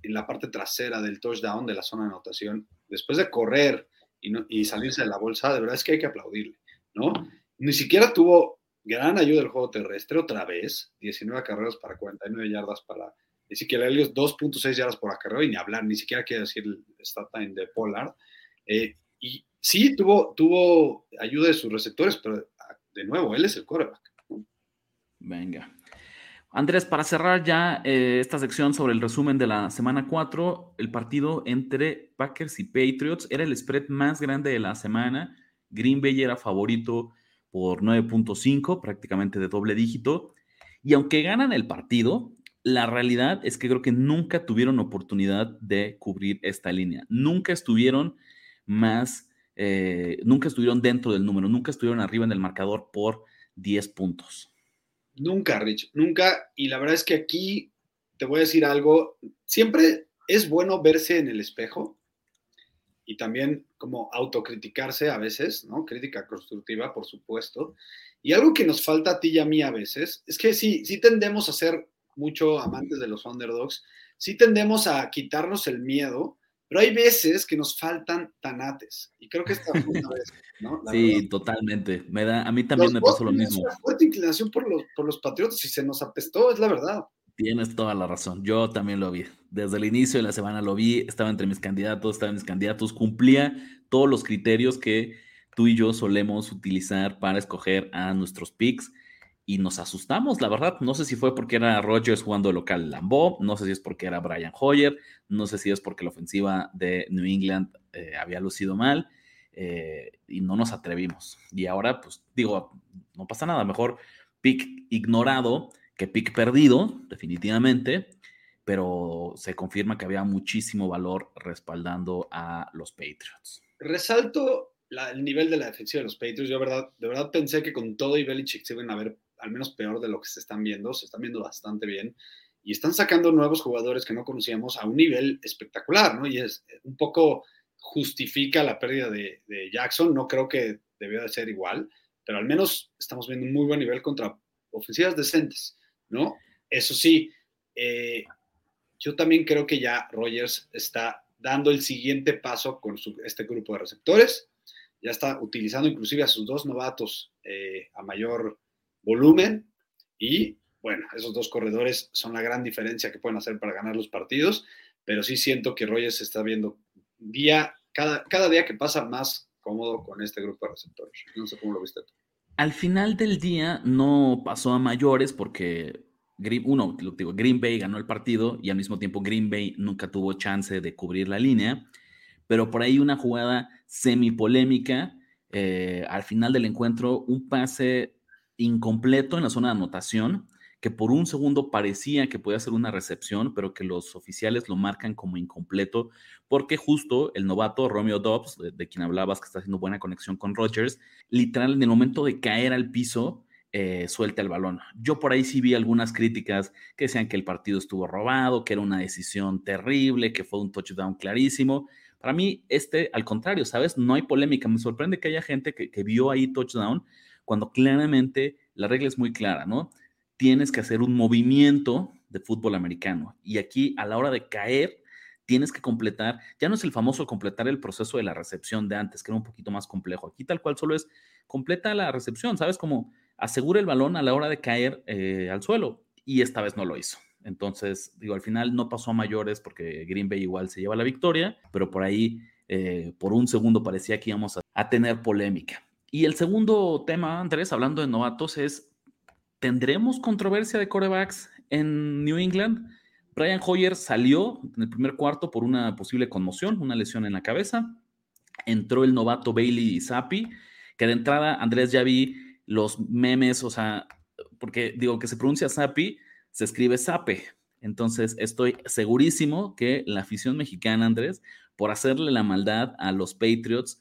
en la parte trasera del touchdown de la zona de anotación. Después de correr y, y salirse de la bolsa, de verdad es que hay que aplaudirle, ¿no? Ni siquiera tuvo gran ayuda del juego terrestre otra vez, 19 carreras para 49 yardas para ni siquiera Elliot 2.6 yardas por acarreo y ni hablar, ni siquiera quiere decir el stat time de Pollard. Eh, y sí, tuvo, tuvo ayuda de sus receptores, pero de nuevo, él es el quarterback. Venga. Andrés, para cerrar ya eh, esta sección sobre el resumen de la semana 4, el partido entre Packers y Patriots era el spread más grande de la semana. Green Bay era favorito por 9.5, prácticamente de doble dígito. Y aunque ganan el partido, la realidad es que creo que nunca tuvieron oportunidad de cubrir esta línea. Nunca estuvieron más, eh, nunca estuvieron dentro del número, nunca estuvieron arriba en el marcador por 10 puntos. Nunca, Rich, nunca. Y la verdad es que aquí te voy a decir algo. Siempre es bueno verse en el espejo y también como autocriticarse a veces, ¿no? Crítica constructiva, por supuesto. Y algo que nos falta a ti y a mí a veces es que sí, sí tendemos a ser mucho amantes de los underdogs, sí tendemos a quitarnos el miedo, pero hay veces que nos faltan tanates. Y creo que esta vez, ¿no? sí, totalmente. Me da, a mí también me pasó lo mismo. Una fuerte inclinación por los, por los patriotas y se nos apestó, es la verdad. Tienes toda la razón. Yo también lo vi. Desde el inicio de la semana lo vi. Estaba entre mis candidatos, estaba en mis candidatos. Cumplía todos los criterios que tú y yo solemos utilizar para escoger a nuestros picks y nos asustamos, la verdad. No sé si fue porque era Rogers jugando local Lambeau, no sé si es porque era Brian Hoyer, no sé si es porque la ofensiva de New England eh, había lucido mal eh, y no nos atrevimos. Y ahora, pues digo, no pasa nada, mejor pick ignorado que pick perdido, definitivamente, pero se confirma que había muchísimo valor respaldando a los Patriots. Resalto el nivel de la defensiva de los Patriots. Yo verdad, de verdad pensé que con todo y Belichick se iban a ver al menos peor de lo que se están viendo, se están viendo bastante bien y están sacando nuevos jugadores que no conocíamos a un nivel espectacular, ¿no? Y es un poco justifica la pérdida de, Jackson, no creo que debió de ser igual, pero al menos estamos viendo un muy buen nivel contra ofensivas decentes, ¿no? Eso sí, eh, yo también creo que ya Rogers está dando el siguiente paso con este grupo de receptores, ya está utilizando inclusive a sus dos novatos eh, a mayor volumen y bueno, esos dos corredores son la gran diferencia que pueden hacer para ganar los partidos, pero sí siento que Rogers está viendo día, cada, cada día que pasa más cómodo con este grupo de receptores. No sé cómo lo viste tú. Al final del día no pasó a mayores porque Green, uno, digo, Green Bay ganó el partido y al mismo tiempo Green Bay nunca tuvo chance de cubrir la línea, pero por ahí una jugada semi polémica. Eh, al final del encuentro, un pase incompleto en la zona de anotación que por un segundo parecía que podía ser una recepción, pero que los oficiales lo marcan como incompleto, porque justo el novato Romeo Dobbs, de, quien hablabas, que está haciendo buena conexión con Rodgers, literal en el momento de caer al piso, eh, suelta el balón. Yo por ahí sí vi algunas críticas que decían que el partido estuvo robado, que era una decisión terrible, que fue un touchdown clarísimo. Para mí, este, al contrario, ¿sabes? No hay polémica. Me sorprende que haya gente que, que vio ahí touchdown cuando claramente la regla es muy clara, ¿no? tienes que hacer un movimiento de fútbol americano. Y aquí a la hora de caer, tienes que completar, ya no es el famoso completar el proceso de la recepción de antes, que era un poquito más complejo. Aquí tal cual solo es completa la recepción, ¿sabes? Como asegura el balón a la hora de caer eh, al suelo. Y esta vez no lo hizo. Entonces, digo, al final no pasó a mayores porque Green Bay igual se lleva la victoria, pero por ahí, eh, por un segundo parecía que íbamos a tener polémica. Y el segundo tema, Andrés, hablando de novatos, es ¿Tendremos controversia de corebacks en New England? Brian Hoyer salió en el primer cuarto por una posible conmoción, una lesión en la cabeza. Entró el novato Bailey Zappi, que de entrada, Andrés, ya vi los memes, o sea, porque digo que se pronuncia Zappi, se escribe Zape. Entonces, estoy segurísimo que la afición mexicana, Andrés, por hacerle la maldad a los Patriots,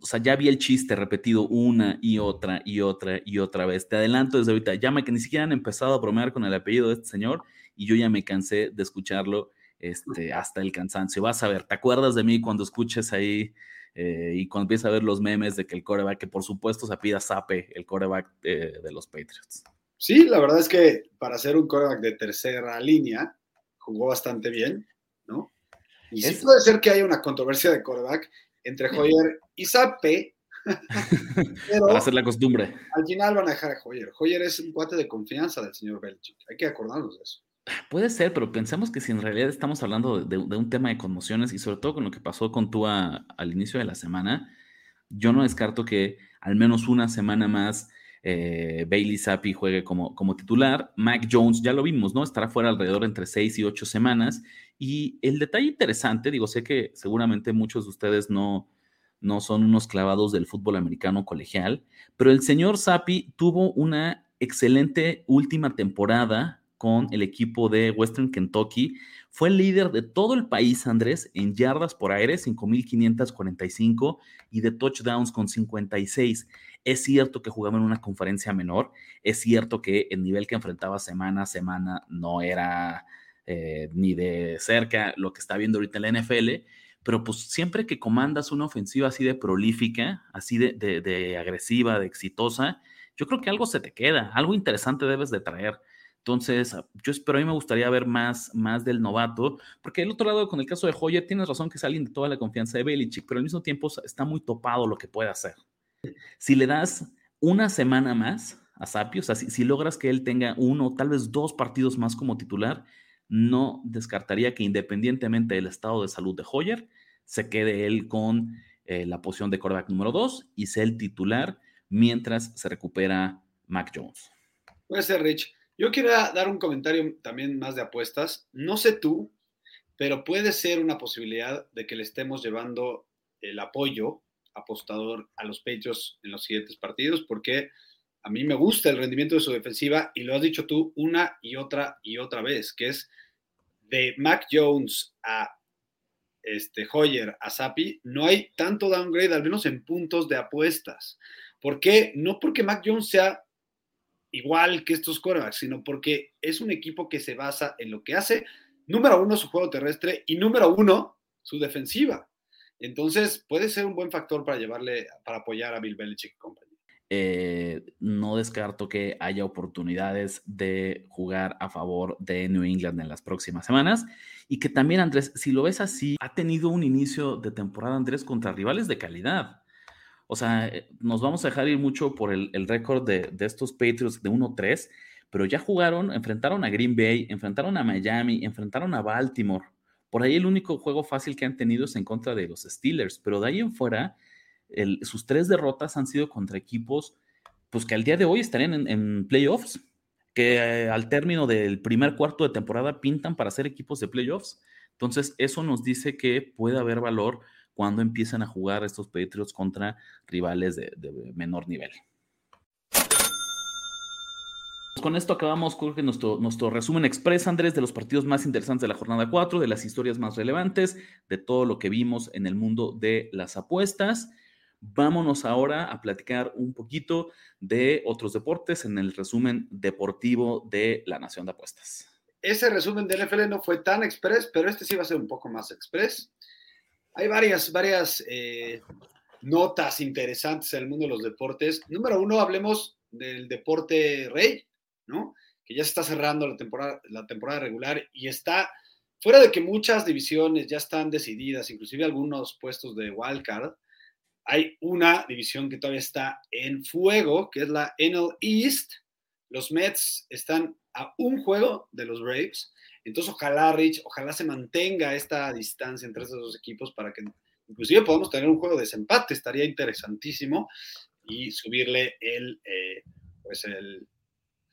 o sea, ya vi el chiste repetido una y otra y otra y otra vez. Te adelanto desde ahorita, ya me, que ni siquiera han empezado a bromear con el apellido de este señor y yo ya me cansé de escucharlo este, hasta el cansancio. Vas a ver, ¿te acuerdas de mí cuando escuches ahí eh, y cuando empiezas a ver los memes de que el coreback, que por supuesto se pida Sape, el coreback de, de los Patriots? Sí, la verdad es que para ser un coreback de tercera línea, jugó bastante bien, ¿no? Y sí puede ser que haya una controversia de coreback entre Hoyer y Sape. pero Para hacer la costumbre. Al final van a dejar a Hoyer. Hoyer es un cuate de confianza del señor Belichick. Hay que acordarnos de eso. Puede ser, pero pensemos que si en realidad estamos hablando de, un tema de conmociones y sobre todo con lo que pasó con Tua al inicio de la semana, yo no descarto que al menos una semana más eh, Bailey Zappi juegue como, como titular. Mac Jones, ya lo vimos, ¿no? Estará fuera alrededor entre seis y ocho semanas. Y el detalle interesante, digo, sé que seguramente muchos de ustedes no, no son unos clavados del fútbol americano colegial, pero el señor Zappi tuvo una excelente última temporada con el equipo de Western Kentucky. Fue el líder de todo el país, Andrés, en yardas por aire, 5.545, y de touchdowns con 56. Es cierto que jugaba en una conferencia menor, es cierto que el nivel que enfrentaba semana a semana no era eh, ni de cerca lo que está viendo ahorita en la NFL, pero pues siempre que comandas una ofensiva así de prolífica, así de, de agresiva, de exitosa, yo creo que algo se te queda, algo interesante debes de traer. Entonces, ah, yo espero, a mí me gustaría ver más, más del novato, porque el otro lado, con el caso de Hoyer, tienes razón que es alguien de toda la confianza de Belichick, pero al mismo tiempo está muy topado lo que puede hacer. Si le das una semana más a Sapio, o sea, si, logras que él tenga uno, tal vez dos partidos más como titular, no descartaría que independientemente del estado de salud de Hoyer, se quede él con eh, la posición de quarterback número dos y sea el titular mientras se recupera Mac Jones. Puede ser, Rich. Yo quiero dar un comentario también más de apuestas. No sé tú, pero puede ser una posibilidad de que le estemos llevando el apoyo apostador a los Patriots en los siguientes partidos, porque a mí me gusta el rendimiento de su defensiva y lo has dicho tú una y otra y otra vez, que es de Mac Jones a este, Hoyer a Sapi, no hay tanto downgrade, al menos en puntos de apuestas. ¿Por qué? No porque Mac Jones sea igual que estos corebacks, sino porque es un equipo que se basa en lo que hace, número uno, su juego terrestre y número uno, su defensiva. Entonces, puede ser un buen factor para llevarle, para apoyar a Bill Belichick y compañía. Eh, no descarto que haya oportunidades de jugar a favor de New England en las próximas semanas y que también Andrés, si lo ves así, ha tenido un inicio de temporada Andrés contra rivales de calidad. O sea, eh, nos vamos a dejar ir mucho por el, récord de, estos Patriots de 1-3, pero ya jugaron, enfrentaron a Green Bay, enfrentaron a Miami, enfrentaron a Baltimore. Por ahí el único juego fácil que han tenido es en contra de los Steelers, pero de ahí en fuera sus tres derrotas han sido contra equipos pues que al día de hoy estarían en, playoffs, que al término del primer cuarto de temporada pintan para ser equipos de playoffs. Entonces, eso nos dice que puede haber valor cuando empiezan a jugar estos Patriots contra rivales de, menor nivel. Con esto acabamos creo que nuestro, nuestro resumen express, Andrés, de los partidos más interesantes de la jornada 4, de las historias más relevantes, de todo lo que vimos en el mundo de las apuestas. Vámonos ahora a platicar un poquito de otros deportes en el resumen deportivo de la Nación de Apuestas. Ese resumen de NFL no fue tan express, pero este sí va a ser un poco más express. Hay varias, varias eh, notas interesantes en el mundo de los deportes. Número uno, hablemos del deporte rey, ¿no? Que ya se está cerrando la temporada, la temporada regular y está, fuera de que muchas divisiones ya están decididas, inclusive algunos puestos de wildcard, hay una división que todavía está en fuego, que es la NL East. Los Mets están a un juego de los Braves. Entonces, ojalá, Rich, ojalá se mantenga esta distancia entre estos dos equipos para que inclusive podamos tener un juego de desempate. Estaría interesantísimo y subirle el, eh, pues el,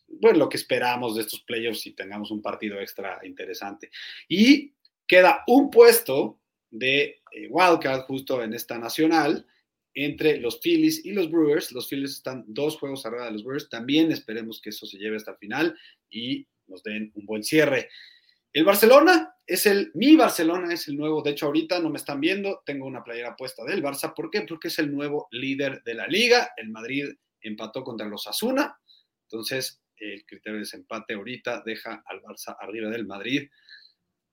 bueno, lo que esperamos de estos playoffs y tengamos un partido extra interesante. Y queda un puesto de eh, wildcard justo en esta nacional entre los Phillies y los Brewers. Los Phillies están dos juegos arriba de los Brewers. También esperemos que eso se lleve hasta el final y nos den un buen cierre. El Barcelona es el, mi Barcelona es el nuevo, de hecho ahorita no me están viendo, tengo una playera puesta del Barça, ¿por qué? Porque es el nuevo líder de la liga, el Madrid empató contra los Asuna, entonces el criterio de desempate ahorita deja al Barça arriba del Madrid.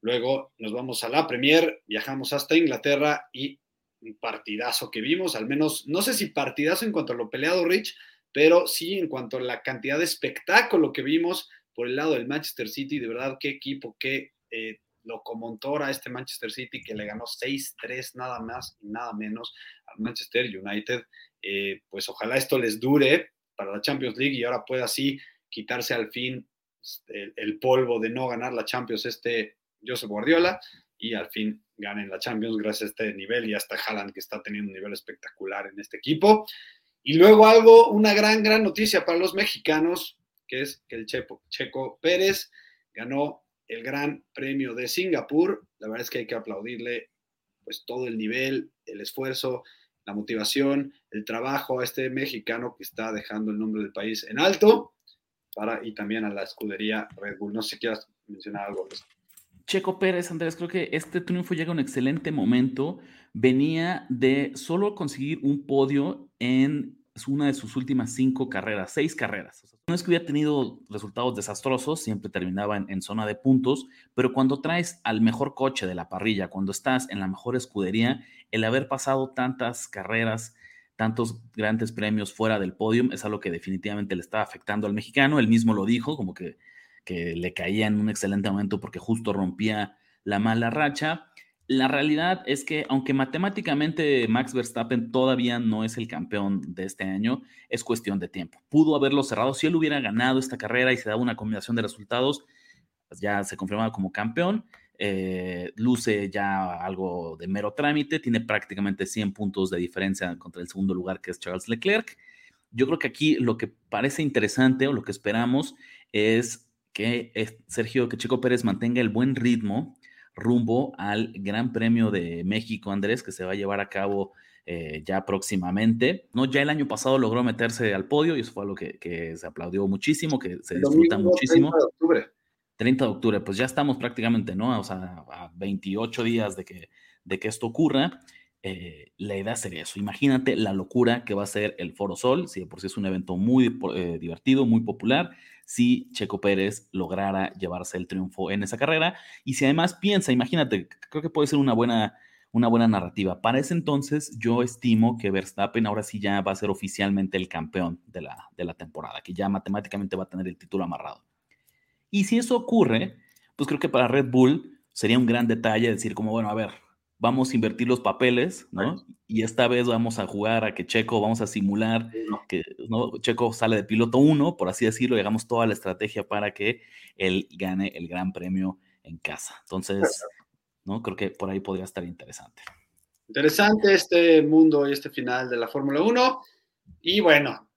Luego nos vamos a la Premier, viajamos hasta Inglaterra y un partidazo que vimos, al menos, no sé si partidazo en cuanto a lo peleado, Rich, pero sí en cuanto a la cantidad de espectáculo que vimos por el lado del Manchester City, de verdad, qué equipo, qué eh, locomotora este Manchester City que le ganó 6-3 nada más y nada menos al Manchester United. Eh, pues ojalá esto les dure para la Champions League y ahora pueda así quitarse al fin el, el polvo de no ganar la Champions este Josep Guardiola y al fin ganen la Champions gracias a este nivel y hasta Haaland que está teniendo un nivel espectacular en este equipo. Y luego algo, una gran, gran noticia para los mexicanos, que es que el Checo, Checo Pérez ganó el Gran Premio de Singapur. La verdad es que hay que aplaudirle pues todo el nivel, el esfuerzo, la motivación, el trabajo a este mexicano que está dejando el nombre del país en alto para, y también a la escudería Red Bull. No sé si quieras mencionar algo. Checo Pérez, Andrés, creo que este triunfo llega a un excelente momento. Venía de solo conseguir un podio en una de sus últimas cinco carreras, seis carreras. No es que hubiera tenido resultados desastrosos, siempre terminaba en, zona de puntos, pero cuando traes al mejor coche de la parrilla, cuando estás en la mejor escudería, el haber pasado tantas carreras, tantos grandes premios fuera del podio, es algo que definitivamente le estaba afectando al mexicano. Él mismo lo dijo, como que le caía en un excelente momento porque justo rompía la mala racha. La realidad es que aunque matemáticamente Max Verstappen todavía no es el campeón de este año, es cuestión de tiempo. Pudo haberlo cerrado. Si él hubiera ganado esta carrera y se daba una combinación de resultados, pues ya se confirmaba como campeón. Eh, luce ya algo de mero trámite, tiene prácticamente 100 puntos de diferencia contra el segundo lugar que es Charles Leclerc. Yo creo que aquí lo que parece interesante o lo que esperamos es que Sergio, que Checo Pérez mantenga el buen ritmo rumbo al Gran Premio de México, Andrés, que se va a llevar a cabo eh, ya próximamente. ¿no? Ya el año pasado logró meterse al podio y eso fue algo que, se aplaudió muchísimo, que se disfruta muchísimo. 30 de octubre. 30 de octubre, pues ya estamos prácticamente, ¿no? O sea, a 28 días de que, de que esto ocurra. Eh, la idea sería eso. Imagínate la locura que va a ser el Foro Sol, si por sí es un evento muy eh, divertido, muy popular si Checo Pérez lograra llevarse el triunfo en esa carrera. Y si además piensa, imagínate, creo que puede ser una buena, una buena narrativa. Para ese entonces, yo estimo que Verstappen ahora sí ya va a ser oficialmente el campeón de la, de la temporada, que ya matemáticamente va a tener el título amarrado. Y si eso ocurre, pues creo que para Red Bull sería un gran detalle decir como, bueno, a ver, vamos a invertir los papeles, ¿no? Y esta vez vamos a jugar a que Checo, vamos a simular que ¿no? Checo sale de piloto uno, por así decirlo, y hagamos toda la estrategia para que él gane el gran premio en casa. Entonces, ¿no? Creo que por ahí podría estar interesante. Interesante este mundo y este final de la Fórmula 1. Y bueno,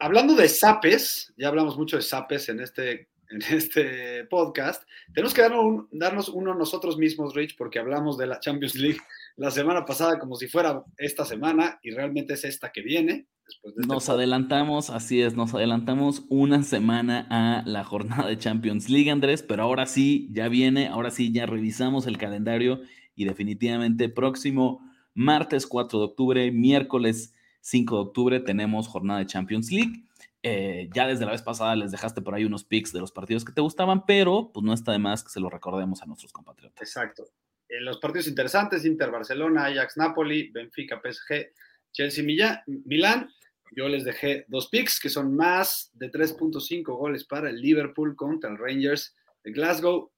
hablando de sapes, ya hablamos mucho de sapes en este, en este podcast, tenemos que darnos, darnos uno nosotros mismos, Rich, porque hablamos de la Champions League la semana pasada como si fuera esta semana y realmente es esta que viene. Este nos adelantamos, así es, nos adelantamos una semana a la jornada de Champions League, Andrés, pero ahora sí, ya viene, ahora sí, ya revisamos el calendario y definitivamente próximo martes 4 de octubre, miércoles 5 de octubre tenemos jornada de Champions League. Eh, ya desde la vez pasada les dejaste por ahí unos picks de los partidos que te gustaban, pero pues no está de más que se lo recordemos a nuestros compatriotas. Exacto. En los partidos interesantes, Inter Barcelona, Ajax Napoli, Benfica PSG, Chelsea Milán. Yo les dejé dos picks que son más de 3.5 goles para el Liverpool contra el Rangers de Glasgow.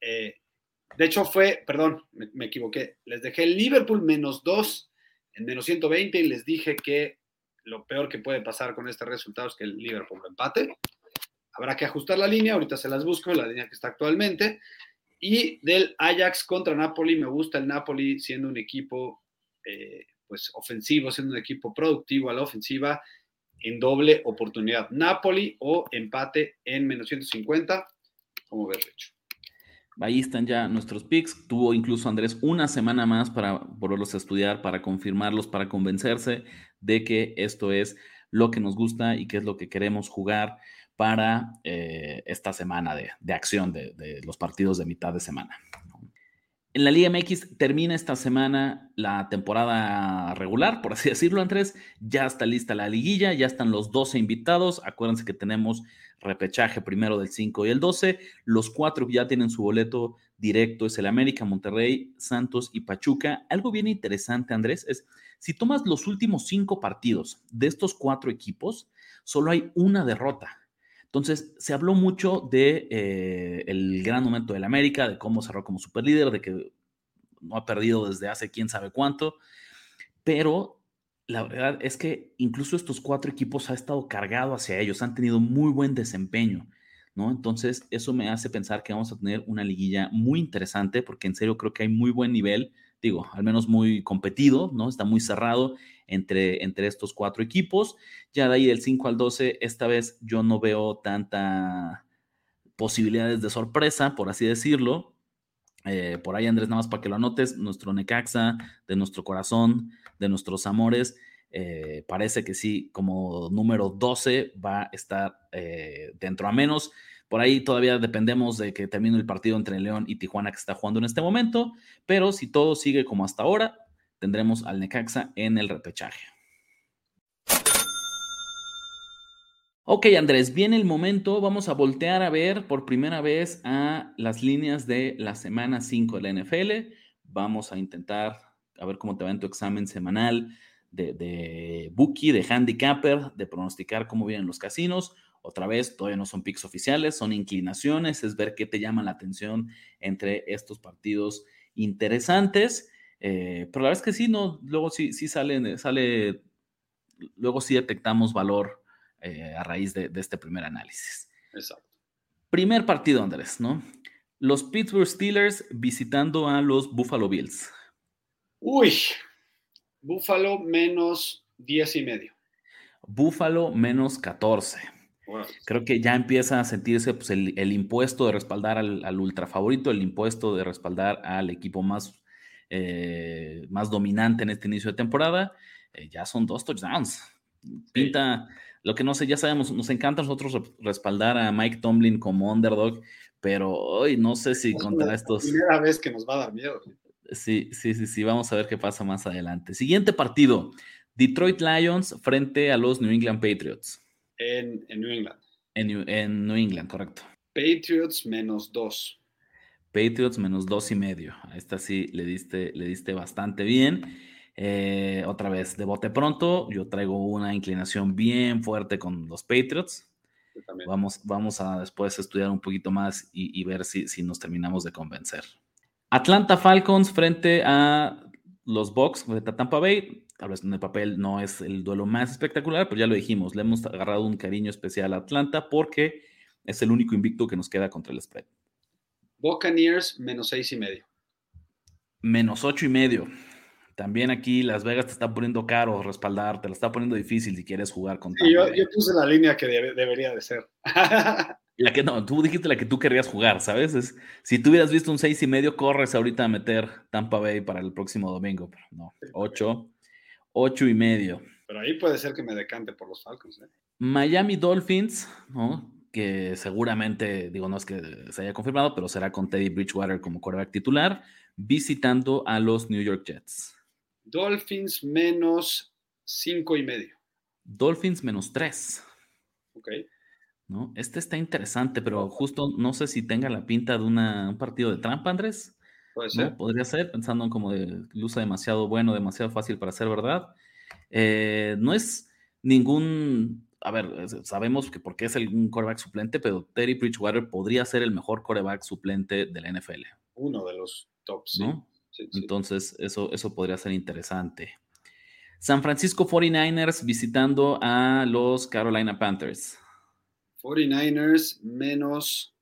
Eh, de hecho, fue, perdón, me, equivoqué. Les dejé el Liverpool menos 2 en menos 120 y les dije que lo peor que puede pasar con este resultado es que el Liverpool empate. Habrá que ajustar la línea, ahorita se las busco, la línea que está actualmente. Y del Ajax contra Napoli, me gusta el Napoli siendo un equipo eh, pues ofensivo, siendo un equipo productivo a la ofensiva en doble oportunidad. Napoli o empate en menos 150. ¿Cómo ves, Richo? Ahí están ya nuestros picks. Tuvo incluso Andrés una semana más para volverlos a estudiar, para confirmarlos, para convencerse de que esto es lo que nos gusta y que es lo que queremos jugar para eh, esta semana de, acción de, de, los partidos de mitad de semana. En la Liga MX termina esta semana la temporada regular, por así decirlo, Andrés. Ya está lista la liguilla, ya están los 12 invitados. Acuérdense que tenemos repechaje primero del 5 y el 12. Los cuatro ya tienen su boleto directo, es el América, Monterrey, Santos y Pachuca. Algo bien interesante, Andrés, es si tomas los últimos cinco partidos de estos cuatro equipos, solo hay una derrota. Entonces, se habló mucho de eh, el gran momento del América, de cómo cerró como superlíder, de que no ha perdido desde hace quién sabe cuánto, pero la verdad es que incluso estos cuatro equipos ha estado cargado hacia ellos, han tenido muy buen desempeño, ¿no? Entonces, eso me hace pensar que vamos a tener una liguilla muy interesante, porque en serio creo que hay muy buen nivel, digo, al menos muy competido, ¿no? Está muy cerrado entre, entre estos cuatro equipos. Ya de ahí del 5 al 12, esta vez yo no veo tanta posibilidades de sorpresa, por así decirlo. Eh, por ahí, Andrés, nada más para que lo anotes, nuestro Necaxa, de nuestro corazón, de nuestros amores, eh, parece que sí, como número 12 va a estar eh, dentro a menos. Por ahí todavía dependemos de que termine el partido entre León y Tijuana que está jugando en este momento, pero si todo sigue como hasta ahora, tendremos al Necaxa en el repechaje. Ok, Andrés, viene el momento. Vamos a voltear a ver por primera vez a las líneas de la semana 5 de la NFL. Vamos a intentar a ver cómo te va en tu examen semanal de, de bookie, de handicapper, de pronosticar cómo vienen los casinos. Otra vez, todavía no son picks oficiales, son inclinaciones, es ver qué te llama la atención entre estos partidos interesantes. Eh, pero la verdad es que sí, no, luego sí, sí sale, sale, luego sí detectamos valor eh, a raíz de, este primer análisis. Exacto. Primer partido, Andrés, ¿no? Los Pittsburgh Steelers visitando a los Buffalo Bills. Uy, Buffalo menos 10 y medio. Buffalo menos 14. Creo que ya empieza a sentirse pues, el, impuesto de respaldar al, al, ultra favorito, el impuesto de respaldar al equipo más eh, más dominante en este inicio de temporada, eh, ya son dos touchdowns. Pinta, lo que no sé, ya sabemos, nos encanta a nosotros respaldar a Mike Tomlin como underdog, pero hoy no sé si contra estos. La primera vez que nos va a dar miedo. Sí, sí, sí, sí, vamos a ver qué pasa más adelante. Siguiente partido: Detroit Lions frente a los New England Patriots. En, New England. En, en New England, correcto. Patriots menos dos. Patriots menos dos y medio. A esta sí le diste, le diste bastante bien. Eh, otra vez, de bote pronto, yo traigo una inclinación bien fuerte con los Patriots. Vamos, vamos a después estudiar un poquito más y, ver si, si, nos terminamos de convencer. Atlanta Falcons frente a los Bucks de Tampa Bay. Tal vez en el papel no es el duelo más espectacular, pero ya lo dijimos, le hemos agarrado un cariño especial a Atlanta porque es el único invicto que nos queda contra el spread. Buccaneers menos seis y medio. Menos ocho y medio. también aquí Las Vegas te está poniendo caro respaldar, te lo está poniendo difícil si quieres jugar con sí, yo, yo, puse la línea que debería de ser. la que no, tú dijiste la que tú querías jugar, ¿sabes? Es, si tú hubieras visto un seis y medio, corres ahorita a meter Tampa Bay para el próximo domingo, pero no, ocho, ocho y medio. Pero ahí puede ser que me decante por los Falcons. ¿eh? Miami Dolphins, ¿no? Que seguramente, digo, no es que se haya confirmado, pero será con Teddy Bridgewater como quarterback titular, visitando a los New York Jets. Dolphins menos cinco y medio. Dolphins menos tres. Ok. ¿No? Este está interesante, pero justo no sé si tenga la pinta de un partido de trampa, Andrés. Puede ser. Podría ser, pensando en como de luce demasiado bueno, demasiado fácil para ser verdad. Eh, no es ningún a ver, sabemos que porque es el, un coreback suplente, pero Terry Bridgewater podría ser el mejor coreback suplente de la NFL. Uno de los tops, ¿no? Entonces, eso, eso podría ser interesante. San Francisco 49ers visitando a los Carolina Panthers. 49ers menos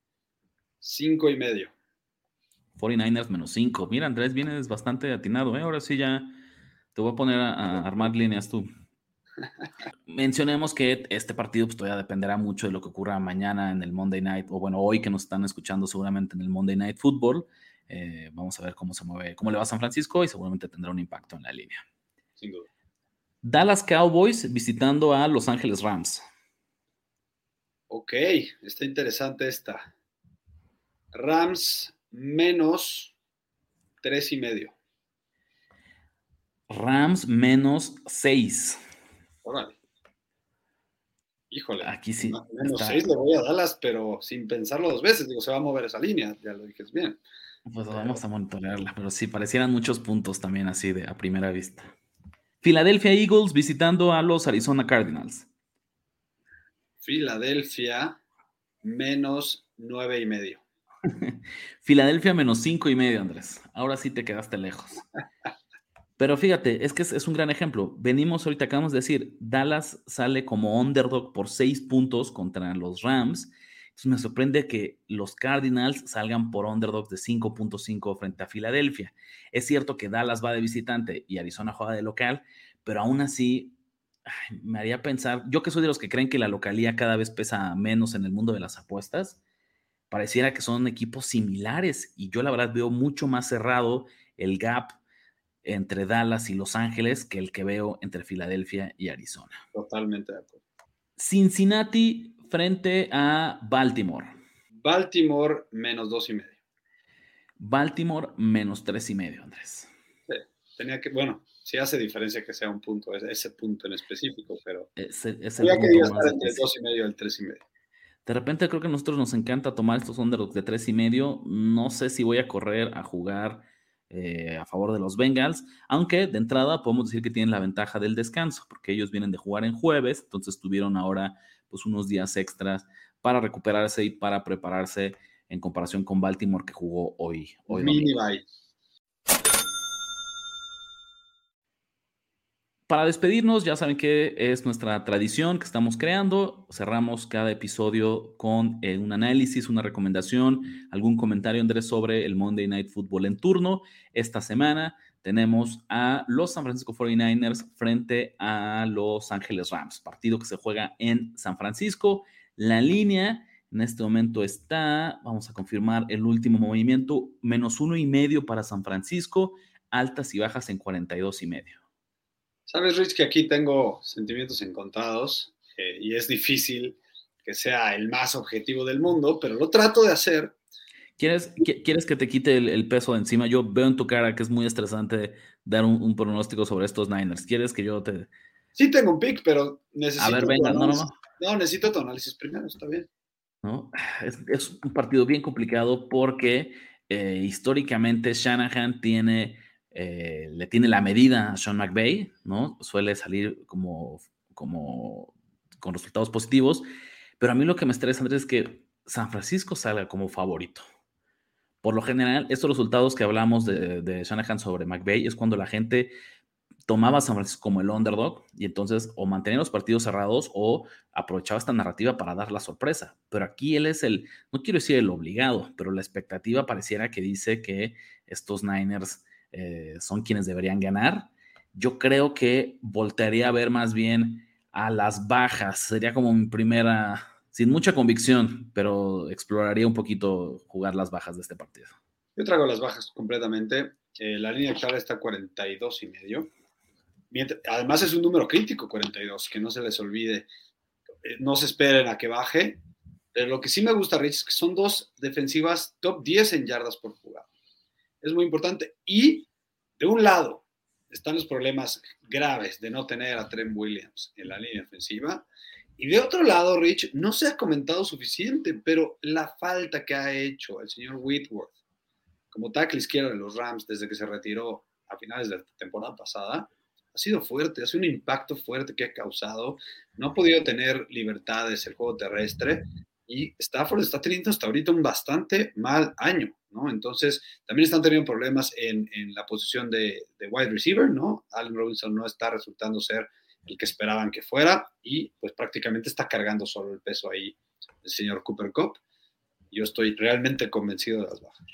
cinco y medio. 49ers menos 5. Mira, Andrés, vienes bastante atinado, ¿eh? Ahora sí ya te voy a poner a armar líneas tú. Mencionemos que este partido pues, todavía dependerá mucho de lo que ocurra mañana en el Monday Night, o bueno, hoy que nos están escuchando seguramente en el Monday Night Football. Eh, vamos a ver cómo se mueve, cómo le va a San Francisco y seguramente tendrá un impacto en la línea. Sin duda. Dallas Cowboys visitando a Los Ángeles Rams. Ok, está interesante esta. Rams menos tres y medio. Rams menos seis. Híjole. Aquí sí. Menos seis le voy a Dallas, pero sin pensarlo dos veces. Digo, se va a mover esa línea, ya lo dije bien. Pues vamos a monitorearla, pero sí, parecieran muchos puntos también así de a primera vista. Philadelphia Eagles visitando a los Arizona Cardinals. Philadelphia menos nueve y medio. Filadelfia menos cinco y medio, Andrés. Ahora sí te quedaste lejos. Pero fíjate, es que es, un gran ejemplo. Venimos ahorita, acabamos de decir, Dallas sale como underdog por seis puntos contra los Rams. Entonces me sorprende que los Cardinals salgan por underdog de 5.5 frente a Filadelfia. Es cierto que Dallas va de visitante y Arizona juega de local, pero aún así me haría pensar, yo que soy de los que creen que la localía cada vez pesa menos en el mundo de las apuestas, pareciera que son equipos similares y yo la verdad veo mucho más cerrado el gap entre Dallas y Los Ángeles que el que veo entre Filadelfia y Arizona. Totalmente de acuerdo. Cincinnati frente a Baltimore. Baltimore menos dos y medio. Baltimore menos tres y medio, Andrés. Sí, tenía que, bueno, sí hace diferencia que sea un punto, ese punto en específico, pero ese, ese que estar entre dos y medio y el tres y medio. De repente creo que a nosotros nos encanta tomar estos underdogs de tres y medio. No sé si voy a correr a jugar eh, a favor de los Bengals, aunque de entrada podemos decir que tienen la ventaja del descanso, porque ellos vienen de jugar en jueves, entonces tuvieron ahora pues unos días extras para recuperarse y para prepararse en comparación con Baltimore que jugó hoy. hoy Mini Para despedirnos, ya saben que es nuestra tradición que estamos creando. Cerramos cada episodio con eh, un análisis, una recomendación, algún comentario, Andrés, sobre el Monday Night Football en turno. Esta semana tenemos a los San Francisco 49ers frente a los Ángeles Rams, partido que se juega en San Francisco. La línea en este momento está, vamos a confirmar el último movimiento, menos uno y medio para San Francisco, altas y bajas en 42 y medio. Sabes, Rich, que aquí tengo sentimientos encontrados eh, y es difícil que sea el más objetivo del mundo, pero lo trato de hacer. ¿Quieres, ¿quieres que te quite el, peso de encima? Yo veo en tu cara que es muy estresante dar un, pronóstico sobre estos Niners. ¿Quieres que yo te...? Sí tengo un pick, pero necesito... A ver, venga, no, no, no. No, necesito tu análisis primero, está bien. ¿No? Es, un partido bien complicado porque eh, históricamente Shanahan tiene eh, le tiene la medida a Sean McVay, ¿no? Suele salir como, como con resultados positivos, pero a mí lo que me estresa, Andrés, es que San Francisco salga como favorito. Por lo general, estos resultados que hablamos de, de Shanahan sobre McVay es cuando la gente tomaba a San Francisco como el underdog y entonces o mantenía los partidos cerrados o aprovechaba esta narrativa para dar la sorpresa. Pero aquí él es el, no quiero decir el obligado, pero la expectativa pareciera que dice que estos Niners eh, son quienes deberían ganar. Yo creo que voltearía a ver más bien a las bajas. Sería como mi primera, sin mucha convicción, pero exploraría un poquito jugar las bajas de este partido. Yo traigo las bajas completamente. Eh, la línea actual está 42 y medio. además es un número crítico, 42, que no se les olvide. Eh, no se esperen a que baje. Pero lo que sí me gusta, Rich, es que son dos defensivas top 10 en yardas por jugada. Es muy importante. Y de un lado están los problemas graves de no tener a Trent Williams en la línea ofensiva. Y de otro lado, Rich, no se ha comentado suficiente, pero la falta que ha hecho el señor Whitworth como tackle izquierdo de los Rams desde que se retiró a finales de la temporada pasada, ha sido fuerte, ha un impacto fuerte que ha causado. No ha podido tener libertades el juego terrestre y Stafford está teniendo hasta ahorita un bastante mal año, ¿no? Entonces, también están teniendo problemas en, en la posición de, de, wide receiver, ¿no? Allen Robinson no está resultando ser el que esperaban que fuera y pues prácticamente está cargando solo el peso ahí el señor Cooper Cup. Yo estoy realmente convencido de las bajas.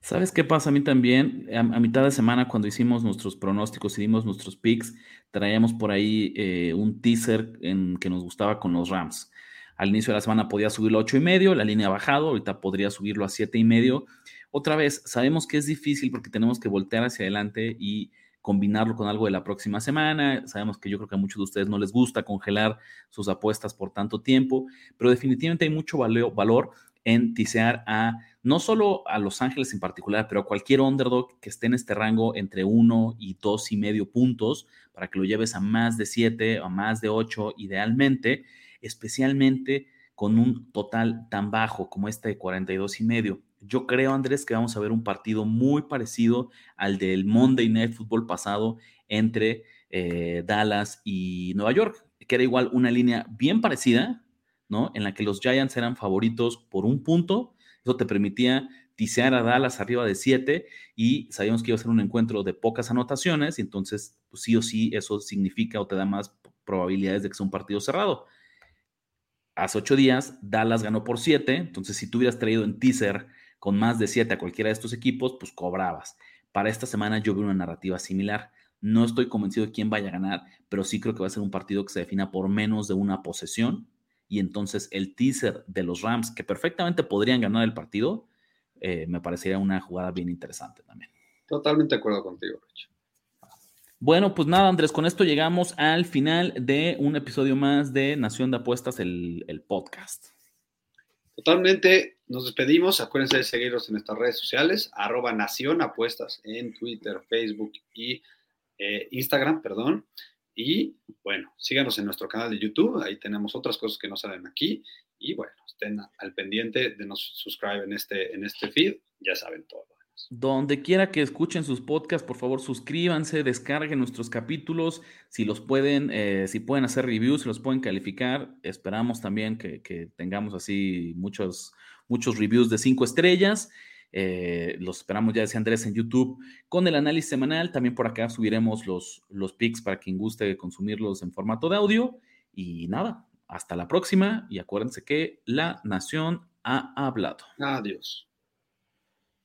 ¿Sabes qué pasa a mí también? A, mitad de semana, cuando hicimos nuestros pronósticos y dimos nuestros picks, traíamos por ahí eh, un teaser en que nos gustaba con los Rams. Al inicio de la semana podía subirlo a 8 y medio, la línea ha bajado, ahorita podría subirlo a 7 y medio. Otra vez, sabemos que es difícil porque tenemos que voltear hacia adelante y combinarlo con algo de la próxima semana. Sabemos que yo creo que a muchos de ustedes no les gusta congelar sus apuestas por tanto tiempo, pero definitivamente hay mucho valor en tisear a no solo a Los Ángeles en particular, pero a cualquier underdog que esté en este rango entre 1 y dos y medio puntos para que lo lleves a más de 7 o más de 8 idealmente, especialmente con un total tan bajo como este de 42 y medio. Yo creo, Andrés, que vamos a ver un partido muy parecido al del Monday Night Football pasado entre eh, Dallas y Nueva York, que era igual una línea bien parecida, ¿no? En la que los Giants eran favoritos por un punto. Eso te permitía tisear a Dallas arriba de 7 y sabíamos que iba a ser un encuentro de pocas anotaciones, y entonces pues, sí o sí eso significa o te da más probabilidades de que sea un partido cerrado. Hace ocho días Dallas ganó por 7, entonces si tú hubieras traído en teaser con más de 7 a cualquiera de estos equipos, pues cobrabas. Para esta semana yo veo una narrativa similar. No estoy convencido de quién vaya a ganar, pero sí creo que va a ser un partido que se defina por menos de una posesión y entonces el teaser de los Rams, que perfectamente podrían ganar el partido, eh, me parecería una jugada bien interesante también. Totalmente de acuerdo contigo, Rich. Bueno, pues nada, Andrés, con esto llegamos al final de un episodio más de Nación de Apuestas, el, podcast. Totalmente, nos despedimos. Acuérdense de seguirnos en nuestras redes sociales, arroba Nación Apuestas en Twitter, Facebook y eh, Instagram, perdón. Y bueno, síganos en nuestro canal de YouTube, ahí tenemos otras cosas que no salen aquí. Y bueno, estén al pendiente de nos suscribir en este, en este feed, ya saben todo. Donde quiera que escuchen sus podcasts, por favor suscríbanse, descarguen nuestros capítulos. Si los pueden, eh, si pueden hacer reviews, si los pueden calificar. Esperamos también que, tengamos así muchos, muchos reviews de cinco estrellas. Eh, los esperamos, ya decía Andrés, en YouTube con el análisis semanal. También por acá subiremos los, los pics para quien guste consumirlos en formato de audio. Y nada, hasta la próxima. Y acuérdense que la nación ha hablado. Adiós.